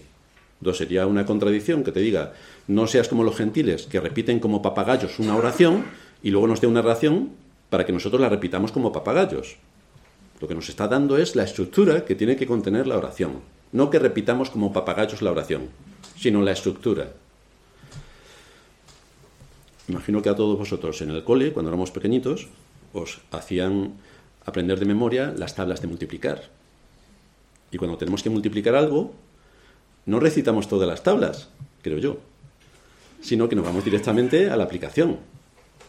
Entonces sería una contradicción que te diga, no seas como los gentiles, que repiten como papagayos una oración y luego nos dé una oración para que nosotros la repitamos como papagayos. Lo que nos está dando es la estructura que tiene que contener la oración. No que repitamos como papagayos la oración, sino la estructura. Imagino que a todos vosotros en el cole, cuando éramos pequeñitos, os hacían aprender de memoria las tablas de multiplicar. Y cuando tenemos que multiplicar algo, no recitamos todas las tablas, creo yo, sino que nos vamos directamente a la aplicación.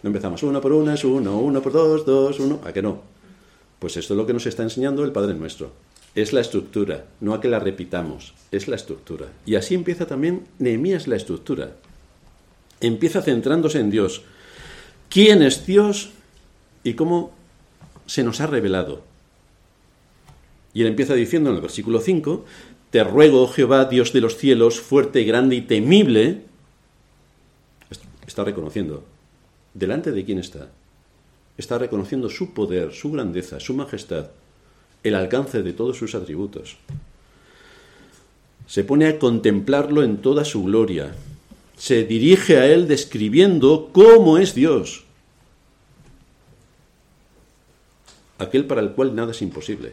No empezamos una por una, es uno, uno por dos, dos, uno, ¿a que no? Pues esto es lo que nos está enseñando el Padre Nuestro. Es la estructura, no a que la repitamos, es la estructura. Y así empieza también Nehemías la estructura. Empieza centrándose en Dios. ¿Quién es Dios y cómo se nos ha revelado? Y él empieza diciendo en el versículo 5, Te ruego, Jehová, Dios de los cielos, fuerte, grande y temible. Está reconociendo. ¿Delante de quién está? Está reconociendo su poder, su grandeza, su majestad, el alcance de todos sus atributos. Se pone a contemplarlo en toda su gloria. Se dirige a él describiendo cómo es Dios. Aquel para el cual nada es imposible.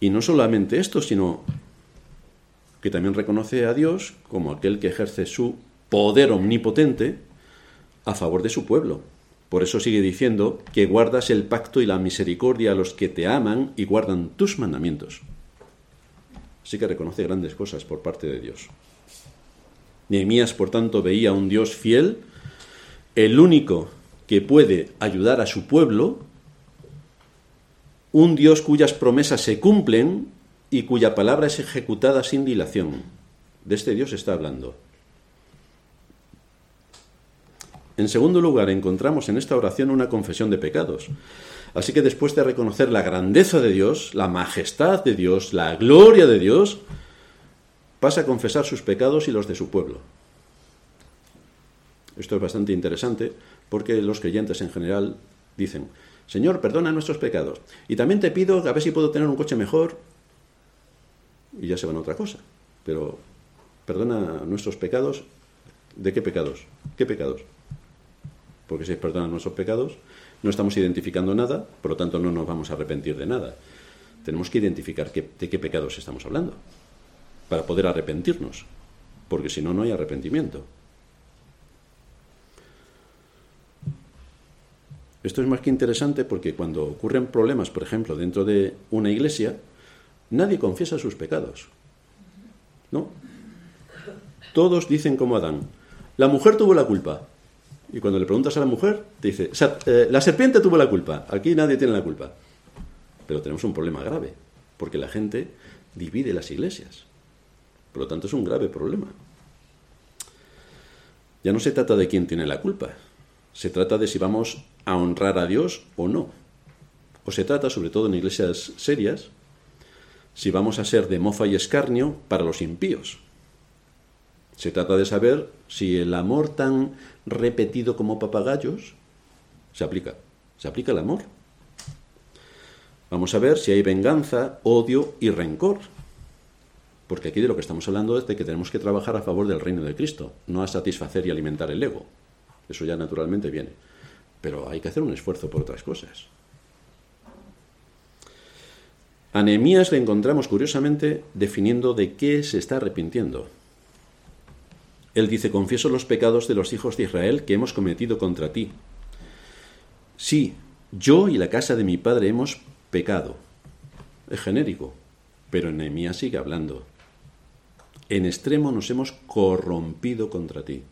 Y no solamente esto, sino que también reconoce a Dios como aquel que ejerce su poder omnipotente a favor de su pueblo. Por eso sigue diciendo que guardas el pacto y la misericordia a los que te aman y guardan tus mandamientos. Así que reconoce grandes cosas por parte de Dios. Nehemías, por tanto, veía a un Dios fiel, el único que puede ayudar a su pueblo un Dios cuyas promesas se cumplen y cuya palabra es ejecutada sin dilación. De este Dios está hablando. En segundo lugar, encontramos en esta oración una confesión de pecados. Así que después de reconocer la grandeza de Dios, la majestad de Dios, la gloria de Dios, pasa a confesar sus pecados y los de su pueblo. Esto es bastante interesante porque los creyentes en general dicen, Señor, perdona nuestros pecados. Y también te pido a ver si puedo tener un coche mejor. Y ya se van a otra cosa. Pero perdona nuestros pecados. ¿De qué pecados? ¿Qué pecados? Porque si perdonan nuestros pecados, no estamos identificando nada, por lo tanto no nos vamos a arrepentir de nada. Tenemos que identificar de qué pecados estamos hablando para poder arrepentirnos, porque si no, no hay arrepentimiento. Esto es más que interesante porque cuando ocurren problemas, por ejemplo, dentro de una iglesia, nadie confiesa sus pecados. ¿No? Todos dicen como Adán, la mujer tuvo la culpa. Y cuando le preguntas a la mujer, te dice, eh, la serpiente tuvo la culpa, aquí nadie tiene la culpa. Pero tenemos un problema grave, porque la gente divide las iglesias. Por lo tanto, es un grave problema. Ya no se trata de quién tiene la culpa, se trata de si vamos a honrar a Dios o no. O se trata, sobre todo en iglesias serias, si vamos a ser de mofa y escarnio para los impíos. Se trata de saber si el amor tan repetido como papagayos se aplica. ¿Se aplica el amor? Vamos a ver si hay venganza, odio y rencor. Porque aquí de lo que estamos hablando es de que tenemos que trabajar a favor del reino de Cristo, no a satisfacer y alimentar el ego. Eso ya naturalmente viene. Pero hay que hacer un esfuerzo por otras cosas. A Nehemías le encontramos curiosamente definiendo de qué se está arrepintiendo. Él dice, confieso los pecados de los hijos de Israel que hemos cometido contra ti. Sí, yo y la casa de mi padre hemos pecado. Es genérico, pero Nehemías sigue hablando. En extremo nos hemos corrompido contra ti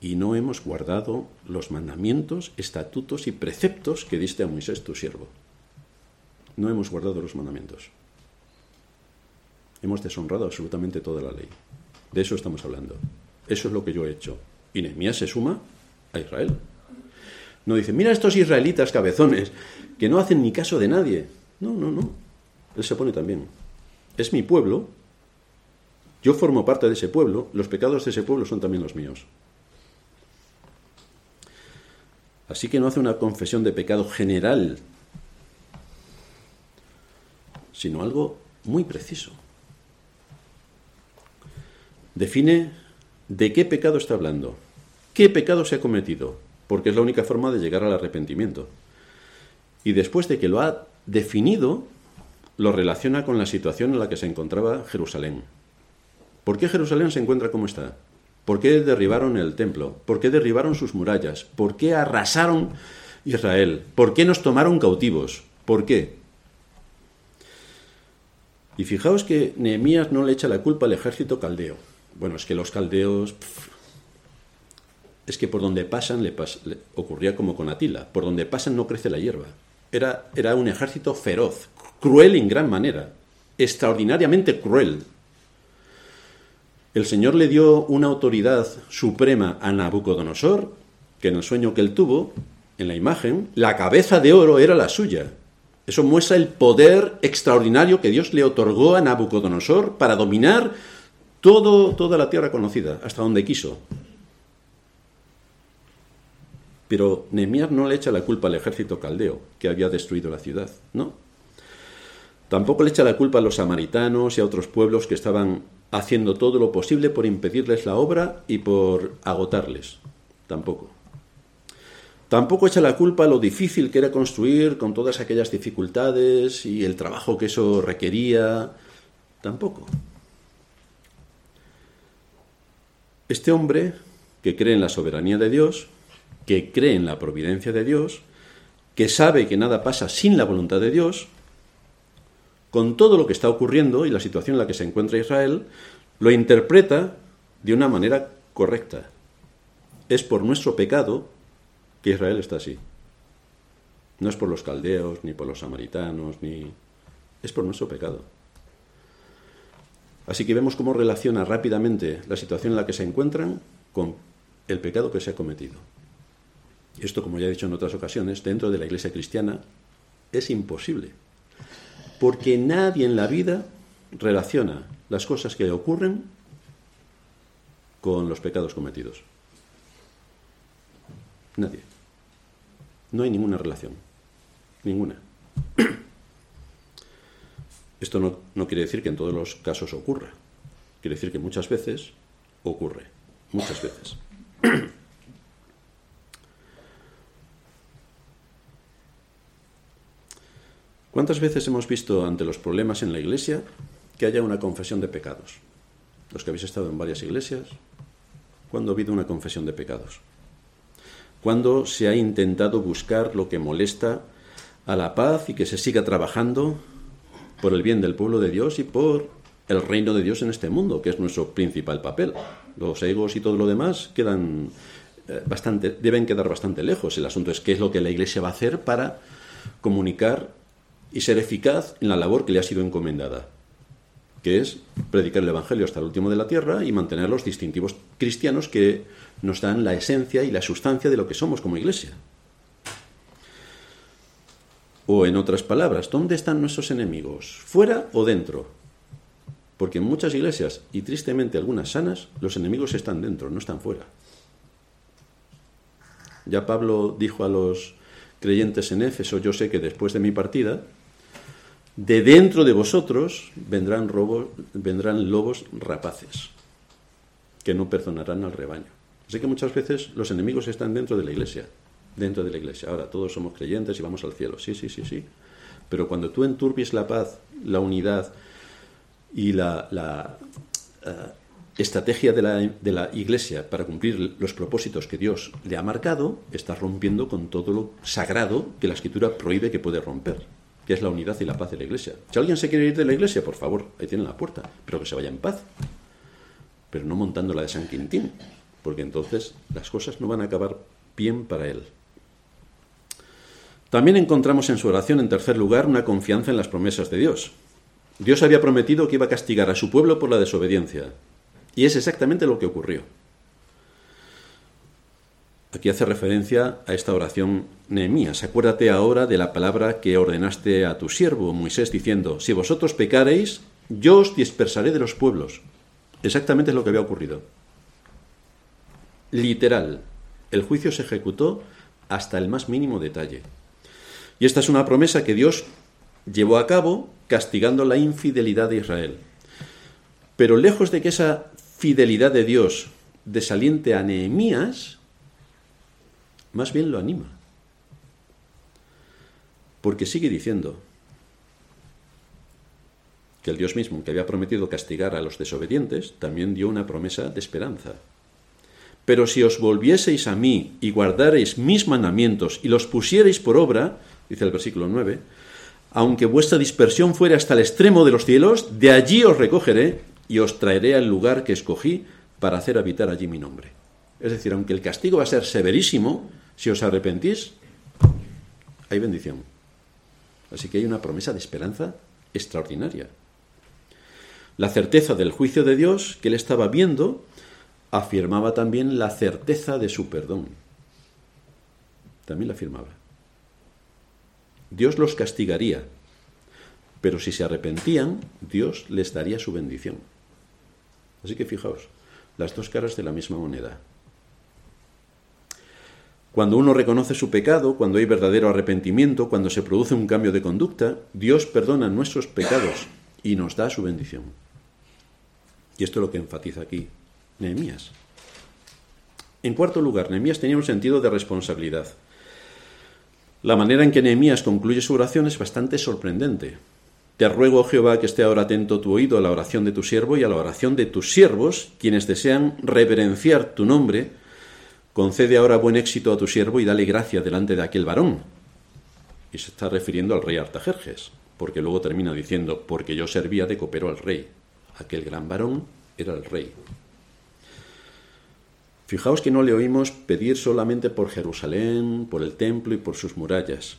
y no hemos guardado los mandamientos, estatutos y preceptos que diste a Moisés tu siervo. No hemos guardado los mandamientos. Hemos deshonrado absolutamente toda la ley. De eso estamos hablando. Eso es lo que yo he hecho. Y Nehemías se suma a Israel. No dice, mira estos israelitas cabezones que no hacen ni caso de nadie. No, no, no. Él se pone también. Es mi pueblo. Yo formo parte de ese pueblo. Los pecados de ese pueblo son también los míos. Así que no hace una confesión de pecado general, sino algo muy preciso. Define de qué pecado está hablando, qué pecado se ha cometido, porque es la única forma de llegar al arrepentimiento. Y después de que lo ha definido, lo relaciona con la situación en la que se encontraba Jerusalén. ¿Por qué Jerusalén se encuentra como está? ¿Por qué derribaron el templo? ¿Por qué derribaron sus murallas? ¿Por qué arrasaron Israel? ¿Por qué nos tomaron cautivos? ¿Por qué? Y fijaos que Nehemías no le echa la culpa al ejército caldeo. Bueno, es que los caldeos... es que por donde pasan le, ocurría como con Atila. Por donde pasan no crece la hierba. Era, era un ejército feroz, cruel en gran manera, extraordinariamente cruel. El Señor le dio una autoridad suprema a Nabucodonosor, que en el sueño que él tuvo, en la imagen, la cabeza de oro era la suya. Eso muestra el poder extraordinario que Dios le otorgó a Nabucodonosor para dominar todo, toda la tierra conocida, hasta donde quiso. Pero Nehemías no le echa la culpa al ejército caldeo que había destruido la ciudad, no. Tampoco le echa la culpa a los samaritanos y a otros pueblos que estaban haciendo todo lo posible por impedirles la obra y por agotarles. Tampoco. Tampoco echa la culpa a lo difícil que era construir con todas aquellas dificultades y el trabajo que eso requería. Tampoco. Este hombre, que cree en la soberanía de Dios, que cree en la providencia de Dios, que sabe que nada pasa sin la voluntad de Dios, con todo lo que está ocurriendo y la situación en la que se encuentra Israel, lo interpreta de una manera correcta. Es por nuestro pecado que Israel está así. No es por los caldeos, ni por los samaritanos, ni... Es por nuestro pecado. Así que vemos cómo relaciona rápidamente la situación en la que se encuentran con el pecado que se ha cometido. Esto, como ya he dicho en otras ocasiones, dentro de la iglesia cristiana es imposible. Porque nadie en la vida relaciona las cosas que ocurren con los pecados cometidos. Nadie. No hay ninguna relación. Ninguna. Esto no, quiere decir que en todos los casos ocurra. Quiere decir que muchas veces ocurre. Muchas veces. ¿Cuántas veces hemos visto ante los problemas en la iglesia que haya una confesión de pecados? Los que habéis estado en varias iglesias, ¿cuándo ha habido una confesión de pecados? ¿Cuándo se ha intentado buscar lo que molesta a la paz y que se siga trabajando por el bien del pueblo de Dios y por el reino de Dios en este mundo, que es nuestro principal papel. Los egos y todo lo demás quedan eh, bastante, deben quedar bastante lejos. El asunto es qué es lo que la Iglesia va a hacer para comunicar y ser eficaz en la labor que le ha sido encomendada, que es predicar el Evangelio hasta el último de la tierra y mantener los distintivos cristianos que nos dan la esencia y la sustancia de lo que somos como Iglesia. O en otras palabras, ¿dónde están nuestros enemigos? ¿Fuera o dentro? Porque en muchas iglesias, y tristemente algunas sanas, los enemigos están dentro, no están fuera. Ya Pablo dijo a los creyentes en Éfeso, yo sé que después de mi partida, de dentro de vosotros vendrán, vendrán lobos rapaces, que no perdonarán al rebaño. Así que muchas veces los enemigos están dentro de la iglesia, dentro de la iglesia. Ahora todos somos creyentes y vamos al cielo. Sí, sí, sí, sí. Pero cuando tú enturbies la paz, la unidad y la, eh, estrategia de la, la, iglesia para cumplir los propósitos que Dios le ha marcado, estás rompiendo con todo lo sagrado que la escritura prohíbe que puede romper, que es la unidad y la paz de la iglesia. Si alguien se quiere ir de la iglesia, por favor, ahí tiene la puerta, pero que se vaya en paz. Pero no montando la de San Quintín, porque entonces las cosas no van a acabar bien para él. También encontramos en su oración, en tercer lugar, una confianza en las promesas de Dios. Dios había prometido que iba a castigar a su pueblo por la desobediencia. Y es exactamente lo que ocurrió. Aquí hace referencia a esta oración Nehemías. Acuérdate ahora de la palabra que ordenaste a tu siervo Moisés diciendo, si vosotros pecareis, yo os dispersaré de los pueblos. Exactamente es lo que había ocurrido. Literal. El juicio se ejecutó hasta el más mínimo detalle. Y esta es una promesa que Dios llevó a cabo castigando la infidelidad de Israel. Pero lejos de que esa fidelidad de Dios desaliente a Nehemías, más bien lo anima. Porque sigue diciendo que el Dios mismo, que había prometido castigar a los desobedientes, también dio una promesa de esperanza. Pero si os volvieseis a mí y guardareis mis mandamientos y los pusierais por obra, dice el versículo 9, aunque vuestra dispersión fuera hasta el extremo de los cielos, de allí os recogeré y os traeré al lugar que escogí para hacer habitar allí mi nombre. Es decir, aunque el castigo va a ser severísimo, si os arrepentís, hay bendición. Así que hay una promesa de esperanza extraordinaria. La certeza del juicio de Dios que él estaba viendo afirmaba también la certeza de su perdón. También la afirmaba. Dios los castigaría, pero si se arrepentían, Dios les daría su bendición. Así que fijaos, las dos caras de la misma moneda. Cuando uno reconoce su pecado, cuando hay verdadero arrepentimiento, cuando se produce un cambio de conducta, Dios perdona nuestros pecados y nos da su bendición. Y esto es lo que enfatiza aquí Nehemías. En cuarto lugar, Nehemías tenía un sentido de responsabilidad. La manera en que Nehemías concluye su oración es bastante sorprendente. Te ruego, Jehová, que esté ahora atento tu oído a la oración de tu siervo y a la oración de tus siervos, quienes desean reverenciar tu nombre. Concede ahora buen éxito a tu siervo y dale gracia delante de aquel varón. Y se está refiriendo al rey Artajerjes, porque luego termina diciendo, porque yo servía de copero al rey. Aquel gran varón era el rey. Fijaos que no le oímos pedir solamente por Jerusalén, por el templo y por sus murallas,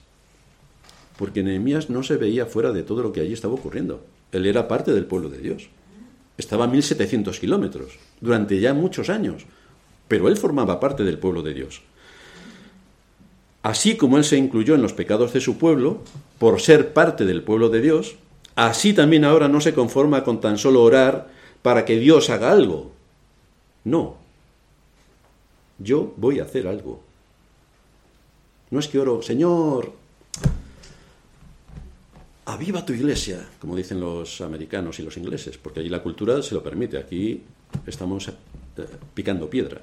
porque Nehemías no se veía fuera de todo lo que allí estaba ocurriendo. Él era parte del pueblo de Dios. Estaba a 1700 kilómetros, durante ya muchos años, pero él formaba parte del pueblo de Dios. Así como él se incluyó en los pecados de su pueblo, por ser parte del pueblo de Dios, así también ahora no se conforma con tan solo orar para que Dios haga algo. No, yo voy a hacer algo. No es que oro, Señor, aviva tu iglesia, como dicen los americanos y los ingleses, porque allí la cultura se lo permite, aquí estamos eh, picando piedra,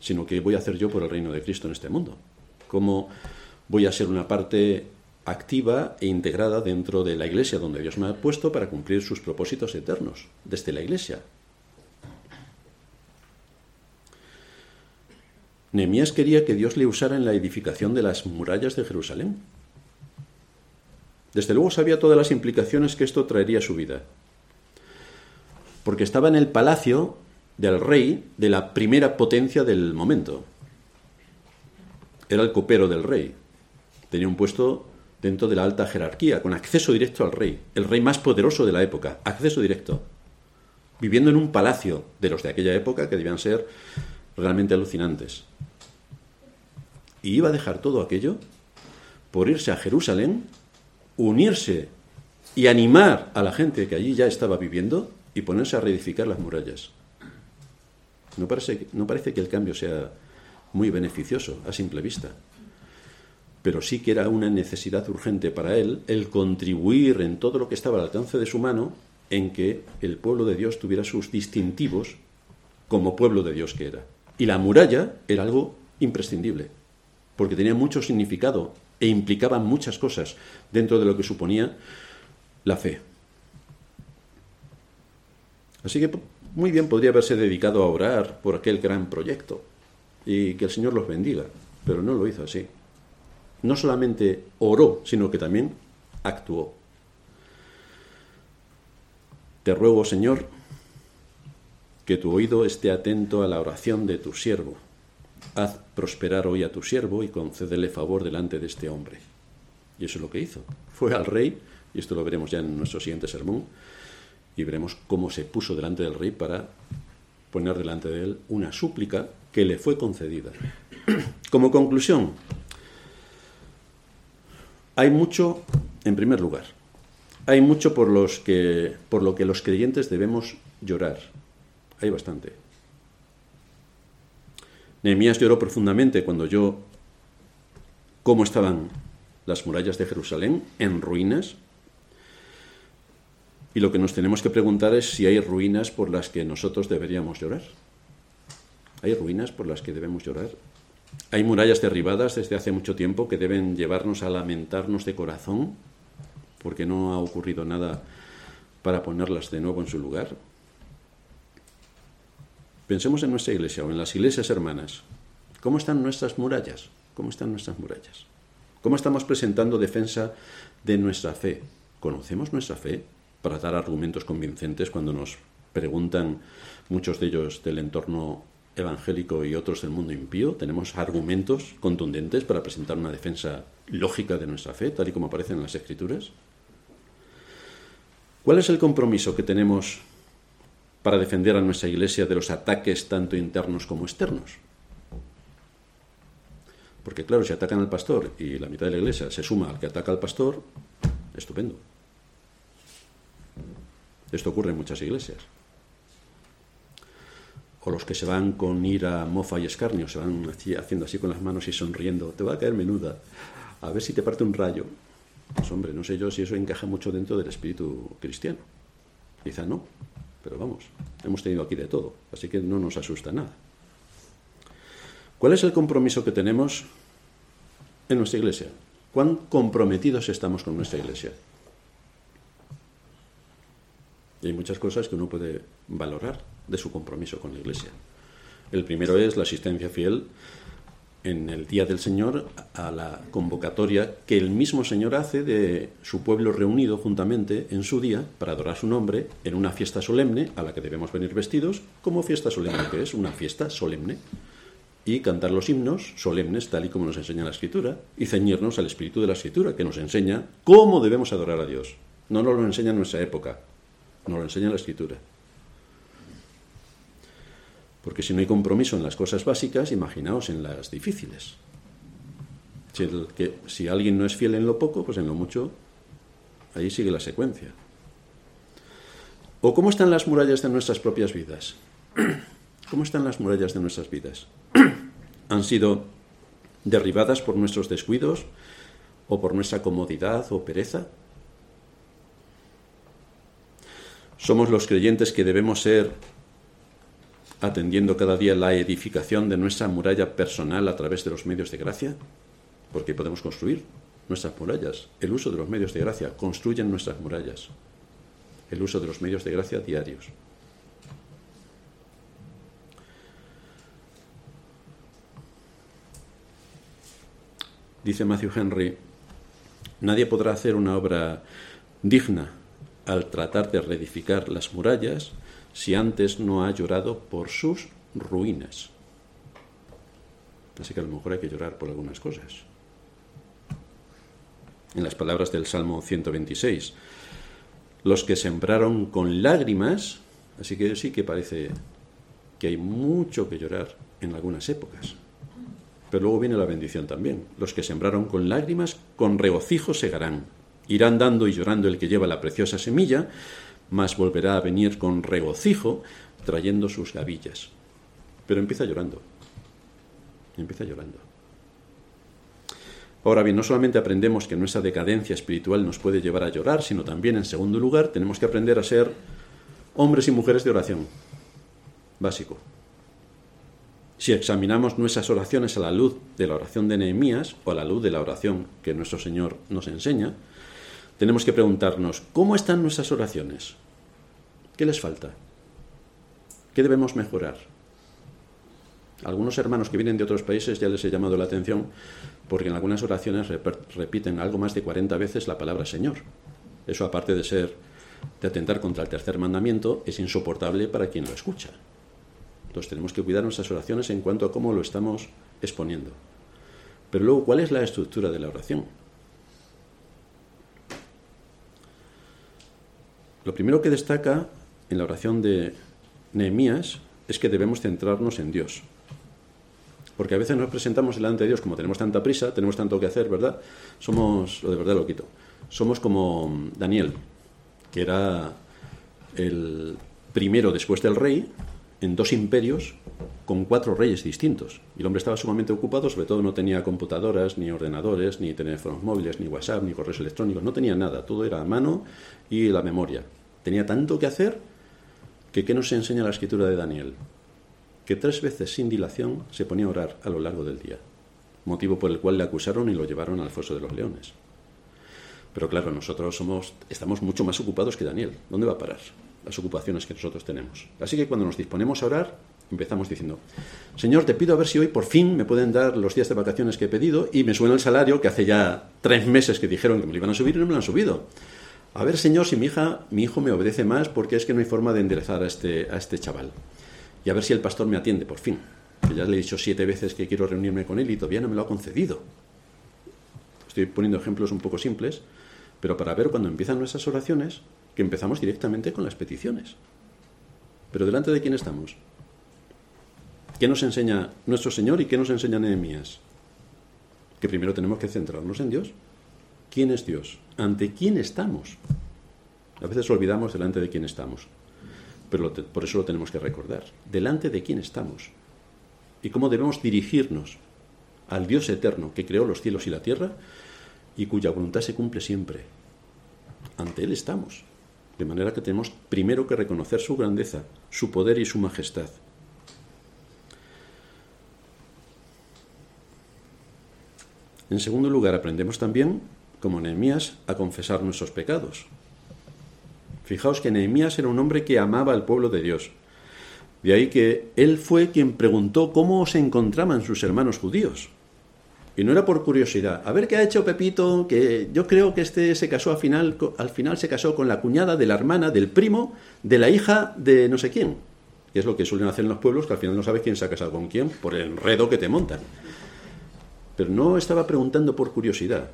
sino que voy a hacer yo por el reino de Cristo en este mundo. ¿Cómo voy a ser una parte activa e integrada dentro de la iglesia donde Dios me ha puesto para cumplir sus propósitos eternos, desde la iglesia, Nehemías quería que Dios le usara en la edificación de las murallas de Jerusalén. Desde luego sabía todas las implicaciones que esto traería a su vida, porque estaba en el palacio del rey de la primera potencia del momento. Era el copero del rey. Tenía un puesto dentro de la alta jerarquía, con acceso directo al rey, el rey más poderoso de la época, acceso directo, viviendo en un palacio de los de aquella época que debían ser realmente alucinantes. Y iba a dejar todo aquello por irse a Jerusalén, unirse y animar a la gente que allí ya estaba viviendo y ponerse a reedificar las murallas. No parece, no parece que el cambio sea muy beneficioso a simple vista, pero sí que era una necesidad urgente para él el contribuir en todo lo que estaba al alcance de su mano en que el pueblo de Dios tuviera sus distintivos como pueblo de Dios que era. Y la muralla era algo imprescindible, porque tenía mucho significado e implicaba muchas cosas dentro de lo que suponía la fe. Así que muy bien podría haberse dedicado a orar por aquel gran proyecto y que el Señor los bendiga, pero no lo hizo así. No solamente oró, sino que también actuó. Te ruego, Señor, que tu oído esté atento a la oración de tu siervo. Haz prosperar hoy a tu siervo y concédele favor delante de este hombre. Y eso es lo que hizo. Fue al rey, y esto lo veremos ya en nuestro siguiente sermón, y veremos cómo se puso delante del rey para poner delante de él una súplica que le fue concedida. Como conclusión, hay mucho, en primer lugar, hay mucho por, los que, por lo que los creyentes debemos llorar hay bastante. Nehemías lloró profundamente cuando yo cómo estaban las murallas de Jerusalén en ruinas. Y lo que nos tenemos que preguntar es si hay ruinas por las que nosotros deberíamos llorar. ¿Hay ruinas por las que debemos llorar? ¿Hay murallas derribadas desde hace mucho tiempo que deben llevarnos a lamentarnos de corazón porque no ha ocurrido nada para ponerlas de nuevo en su lugar? Pensemos en nuestra iglesia o en las iglesias hermanas. ¿Cómo están nuestras murallas? ¿Cómo están nuestras murallas? ¿Cómo estamos presentando defensa de nuestra fe? ¿Conocemos nuestra fe para dar argumentos convincentes cuando nos preguntan muchos de ellos del entorno evangélico y otros del mundo impío? ¿Tenemos argumentos contundentes para presentar una defensa lógica de nuestra fe, tal y como aparece en las Escrituras? ¿Cuál es el compromiso que tenemos para defender a nuestra Iglesia de los ataques tanto internos como externos? Porque claro, si atacan al pastor y la mitad de la Iglesia se suma al que ataca al pastor, estupendo. Esto ocurre en muchas iglesias. O los que se van con ira, mofa y escarnio, se van haciendo así con las manos y sonriendo, te va a caer menuda, a ver si te parte un rayo. Pues hombre, no sé yo si eso encaja mucho dentro del espíritu cristiano. Quizá no, pero vamos, hemos tenido aquí de todo, así que no nos asusta nada. ¿Cuál es el compromiso que tenemos en nuestra iglesia? ¿Cuán comprometidos estamos con nuestra iglesia? Y hay muchas cosas que uno puede valorar de su compromiso con la iglesia. El primero es la asistencia fiel en el Día del Señor a la convocatoria que el mismo Señor hace de su pueblo reunido juntamente en su día para adorar su nombre en una fiesta solemne a la que debemos venir vestidos como fiesta solemne que es, una fiesta solemne, y cantar los himnos solemnes tal y como nos enseña la Escritura y ceñirnos al espíritu de la Escritura que nos enseña cómo debemos adorar a Dios. No nos lo enseña en nuestra época, nos lo enseña la Escritura. Porque si no hay compromiso en las cosas básicas, imaginaos en las difíciles. Si, alguien no es fiel en lo poco, pues en lo mucho, ahí sigue la secuencia. ¿O cómo están las murallas de nuestras propias vidas? ¿Cómo están las murallas de nuestras vidas? ¿Han sido derribadas por nuestros descuidos o por nuestra comodidad o pereza? ¿Somos los creyentes que debemos ser atendiendo cada día la edificación de nuestra muralla personal a través de los medios de gracia, porque podemos construir nuestras murallas. El uso de los medios de gracia construyen nuestras murallas. El uso de los medios de gracia diarios. Dice Matthew Henry, nadie podrá hacer una obra digna al tratar de reedificar las murallas si antes no ha llorado por sus ruinas. Así que a lo mejor hay que llorar por algunas cosas. En las palabras del Salmo 126, los que sembraron con lágrimas, así que sí que parece que hay mucho que llorar en algunas épocas. Pero luego viene la bendición también. Los que sembraron con lágrimas, con regocijo segarán. Irán dando y llorando el que lleva la preciosa semilla, mas volverá a venir con regocijo trayendo sus gavillas. Pero empieza llorando. Empieza llorando. Ahora bien, no solamente aprendemos que nuestra decadencia espiritual nos puede llevar a llorar, sino también, en segundo lugar, tenemos que aprender a ser hombres y mujeres de oración. Básico. Si examinamos nuestras oraciones a la luz de la oración de Nehemías o a la luz de la oración que nuestro Señor nos enseña, tenemos que preguntarnos, ¿cómo están nuestras oraciones? ¿Qué les falta? ¿Qué debemos mejorar? Algunos hermanos que vienen de otros países ya les he llamado la atención porque en algunas oraciones repiten algo más de 40 veces la palabra Señor. Eso aparte de ser de atentar contra el tercer mandamiento, es insoportable para quien lo escucha. Entonces tenemos que cuidar nuestras oraciones en cuanto a cómo lo estamos exponiendo. Pero luego, ¿cuál es la estructura de la oración? Lo primero que destaca en la oración de Nehemías es que debemos centrarnos en Dios. Porque a veces nos presentamos delante de Dios como tenemos tanta prisa, tenemos tanto que hacer, ¿verdad? Somos, lo de verdad lo quito, somos como Daniel, que era el primero después del rey en dos imperios con cuatro reyes distintos. Y el hombre estaba sumamente ocupado, sobre todo no tenía computadoras, ni ordenadores, ni teléfonos móviles, ni WhatsApp, ni correos electrónicos, no tenía nada, todo era a mano y la memoria. Tenía tanto que hacer que ¿qué nos enseña la escritura de Daniel? Que tres veces sin dilación se ponía a orar a lo largo del día, motivo por el cual le acusaron y lo llevaron al foso de los leones. Pero claro, nosotros somos, estamos mucho más ocupados que Daniel. ¿Dónde va a parar las ocupaciones que nosotros tenemos? Así que cuando nos disponemos a orar, Empezamos diciendo, Señor, te pido a ver si hoy por fin me pueden dar los días de vacaciones que he pedido y me suena el salario que hace ya tres meses que dijeron que me lo iban a subir y no me lo han subido. A ver, Señor, si mi hija, mi hijo me obedece más porque es que no hay forma de enderezar a este, a este chaval. Y a ver si el pastor me atiende por fin. Que ya le he dicho siete veces que quiero reunirme con él y todavía no me lo ha concedido. Estoy poniendo ejemplos un poco simples, pero para ver cuando empiezan nuestras oraciones que empezamos directamente con las peticiones. Pero delante de quién estamos? ¿Qué nos enseña nuestro Señor y qué nos enseña Nehemías? Que primero tenemos que centrarnos en Dios. ¿Quién es Dios? ¿Ante quién estamos? A veces olvidamos delante de quién estamos, pero por eso lo tenemos que recordar. Delante de quién estamos y cómo debemos dirigirnos al Dios eterno que creó los cielos y la tierra y cuya voluntad se cumple siempre. Ante Él estamos. De manera que tenemos primero que reconocer su grandeza, su poder y su majestad. En segundo lugar, aprendemos también, como Nehemías, a confesar nuestros pecados. Fijaos que Nehemías era un hombre que amaba al pueblo de Dios. De ahí que él fue quien preguntó cómo se encontraban sus hermanos judíos. Y no era por curiosidad. A ver qué ha hecho Pepito, que yo creo que este se casó al final, al final se casó con la cuñada de la hermana, del primo, de la hija de no sé quién. Y es lo que suelen hacer en los pueblos, que al final no sabes quién se ha casado con quién, por el enredo que te montan. Pero no estaba preguntando por curiosidad.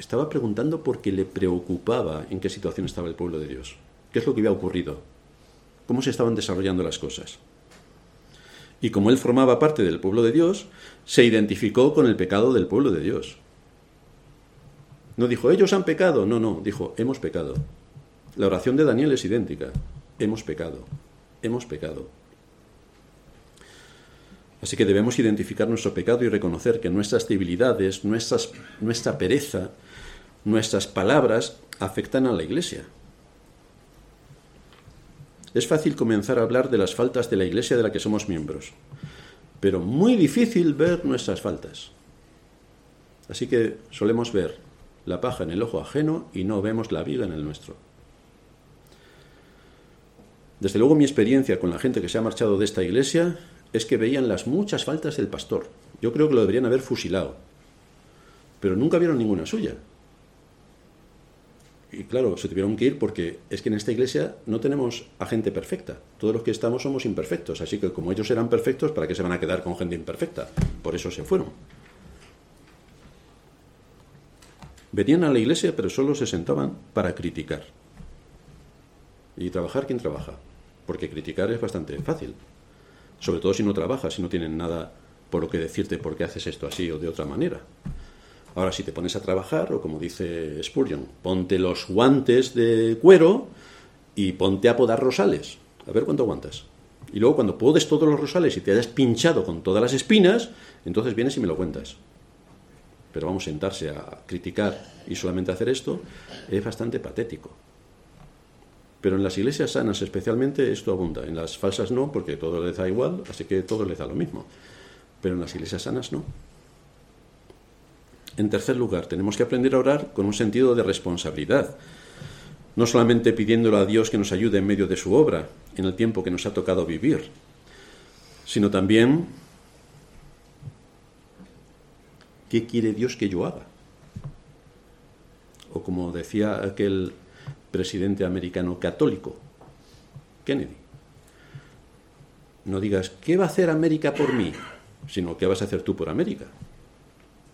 Estaba preguntando porque le preocupaba en qué situación estaba el pueblo de Dios. ¿Qué es lo que había ocurrido? ¿Cómo se estaban desarrollando las cosas? Y como él formaba parte del pueblo de Dios, se identificó con el pecado del pueblo de Dios. No dijo, ellos han pecado, no, no, dijo, hemos pecado. La oración de Daniel es idéntica, hemos pecado, hemos pecado. Así que debemos identificar nuestro pecado y reconocer que nuestras debilidades, nuestra pereza, nuestras palabras afectan a la iglesia. Es fácil comenzar a hablar de las faltas de la iglesia de la que somos miembros, pero muy difícil ver nuestras faltas. Así que solemos ver la paja en el ojo ajeno y no vemos la viga en el nuestro. Desde luego mi experiencia con la gente que se ha marchado de esta iglesia es que veían las muchas faltas del pastor. Yo creo que lo deberían haber fusilado, pero nunca vieron ninguna suya. Y claro, se tuvieron que ir porque es que en esta iglesia no tenemos a gente perfecta. Todos los que estamos somos imperfectos. Así que como ellos eran perfectos, ¿para qué se van a quedar con gente imperfecta? Por eso se fueron. Venían a la iglesia, pero solo se sentaban para criticar. ¿Y trabajar quién trabaja? Porque criticar es bastante fácil. Sobre todo si no trabajas, si no tienen nada por lo que decirte por qué haces esto así o de otra manera. Ahora, si te pones a trabajar, o como dice Spurgeon, ponte los guantes de cuero y ponte a podar rosales. A ver cuánto aguantas. Y luego, cuando podes todos los rosales y te hayas pinchado con todas las espinas, entonces vienes y me lo cuentas. Pero vamos, a sentarse a criticar y solamente hacer esto es bastante patético. Pero en las iglesias sanas especialmente esto abunda. En las falsas no, porque todo les da igual, así que todo les da lo mismo. Pero en las iglesias sanas no. En tercer lugar, tenemos que aprender a orar con un sentido de responsabilidad, no solamente pidiéndole a Dios que nos ayude en medio de su obra, en el tiempo que nos ha tocado vivir, sino también qué quiere Dios que yo haga. O como decía aquel presidente americano católico, Kennedy, no digas, ¿qué va a hacer América por mí? sino, ¿qué vas a hacer tú por América?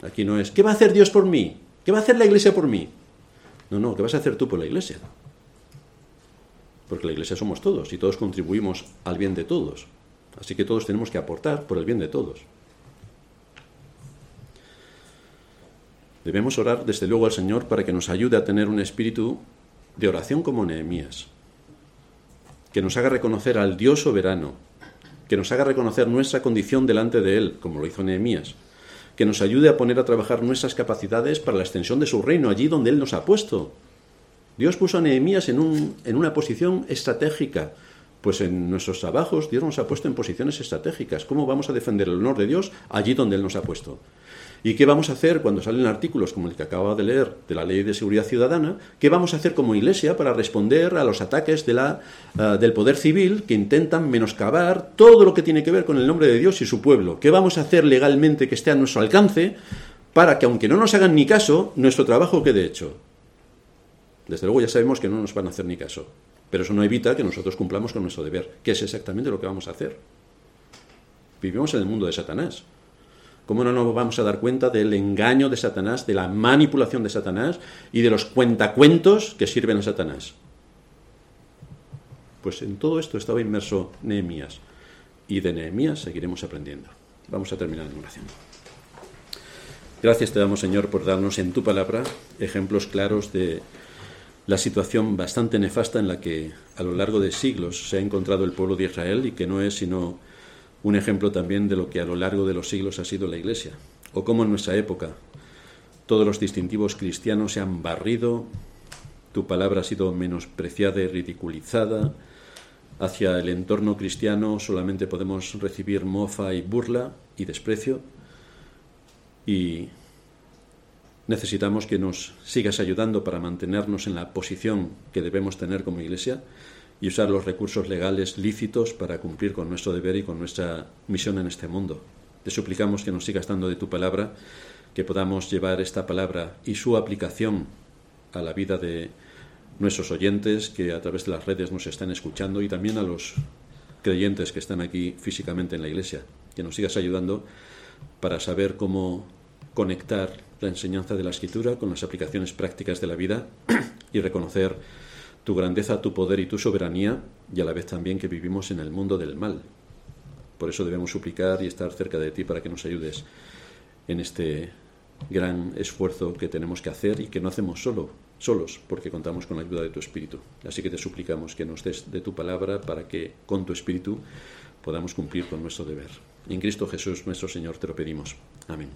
Aquí no es, ¿qué va a hacer Dios por mí? ¿Qué va a hacer la iglesia por mí? No, no, ¿qué vas a hacer tú por la iglesia? Porque la iglesia somos todos y todos contribuimos al bien de todos. Así que todos tenemos que aportar por el bien de todos. Debemos orar desde luego al Señor para que nos ayude a tener un espíritu de oración como Nehemías, que nos haga reconocer al Dios soberano, que nos haga reconocer nuestra condición delante de Él, como lo hizo Nehemías, que nos ayude a poner a trabajar nuestras capacidades para la extensión de su reino, allí donde Él nos ha puesto. Dios puso a Nehemías en, un, en una posición estratégica, pues en nuestros trabajos Dios nos ha puesto en posiciones estratégicas. ¿Cómo vamos a defender el honor de Dios allí donde Él nos ha puesto? ¿Y qué vamos a hacer cuando salen artículos como el que acaba de leer de la Ley de Seguridad Ciudadana? ¿Qué vamos a hacer como Iglesia para responder a los ataques ah, del poder civil que intentan menoscabar todo lo que tiene que ver con el nombre de Dios y su pueblo? ¿Qué vamos a hacer legalmente que esté a nuestro alcance para que, aunque no nos hagan ni caso, nuestro trabajo quede hecho? Desde luego ya sabemos que no nos van a hacer ni caso, pero eso no evita que nosotros cumplamos con nuestro deber, que es exactamente lo que vamos a hacer. Vivimos en el mundo de Satanás. ¿Cómo no nos vamos a dar cuenta del engaño de Satanás, de la manipulación de Satanás y de los cuentacuentos que sirven a Satanás? Pues en todo esto estaba inmerso Nehemías. Y de Nehemías seguiremos aprendiendo. Vamos a terminar en oración. Gracias te damos, Señor, por darnos en tu palabra ejemplos claros de la situación bastante nefasta en la que a lo largo de siglos se ha encontrado el pueblo de Israel y que no es sino un ejemplo también de lo que a lo largo de los siglos ha sido la Iglesia, o cómo en nuestra época todos los distintivos cristianos se han barrido, tu palabra ha sido menospreciada y ridiculizada, hacia el entorno cristiano solamente podemos recibir mofa y burla y desprecio, y necesitamos que nos sigas ayudando para mantenernos en la posición que debemos tener como Iglesia y usar los recursos legales lícitos para cumplir con nuestro deber y con nuestra misión en este mundo. Te suplicamos que nos sigas dando de tu palabra, que podamos llevar esta palabra y su aplicación a la vida de nuestros oyentes que a través de las redes nos están escuchando y también a los creyentes que están aquí físicamente en la iglesia. Que nos sigas ayudando para saber cómo conectar la enseñanza de la escritura con las aplicaciones prácticas de la vida y reconocer tu grandeza, tu poder y tu soberanía, y a la vez también que vivimos en el mundo del mal. Por eso debemos suplicar y estar cerca de ti para que nos ayudes en este gran esfuerzo que tenemos que hacer y que no hacemos solo, solos, porque contamos con la ayuda de tu Espíritu. Así que te suplicamos que nos des de tu palabra para que con tu Espíritu podamos cumplir con nuestro deber. En Cristo Jesús nuestro Señor te lo pedimos. Amén.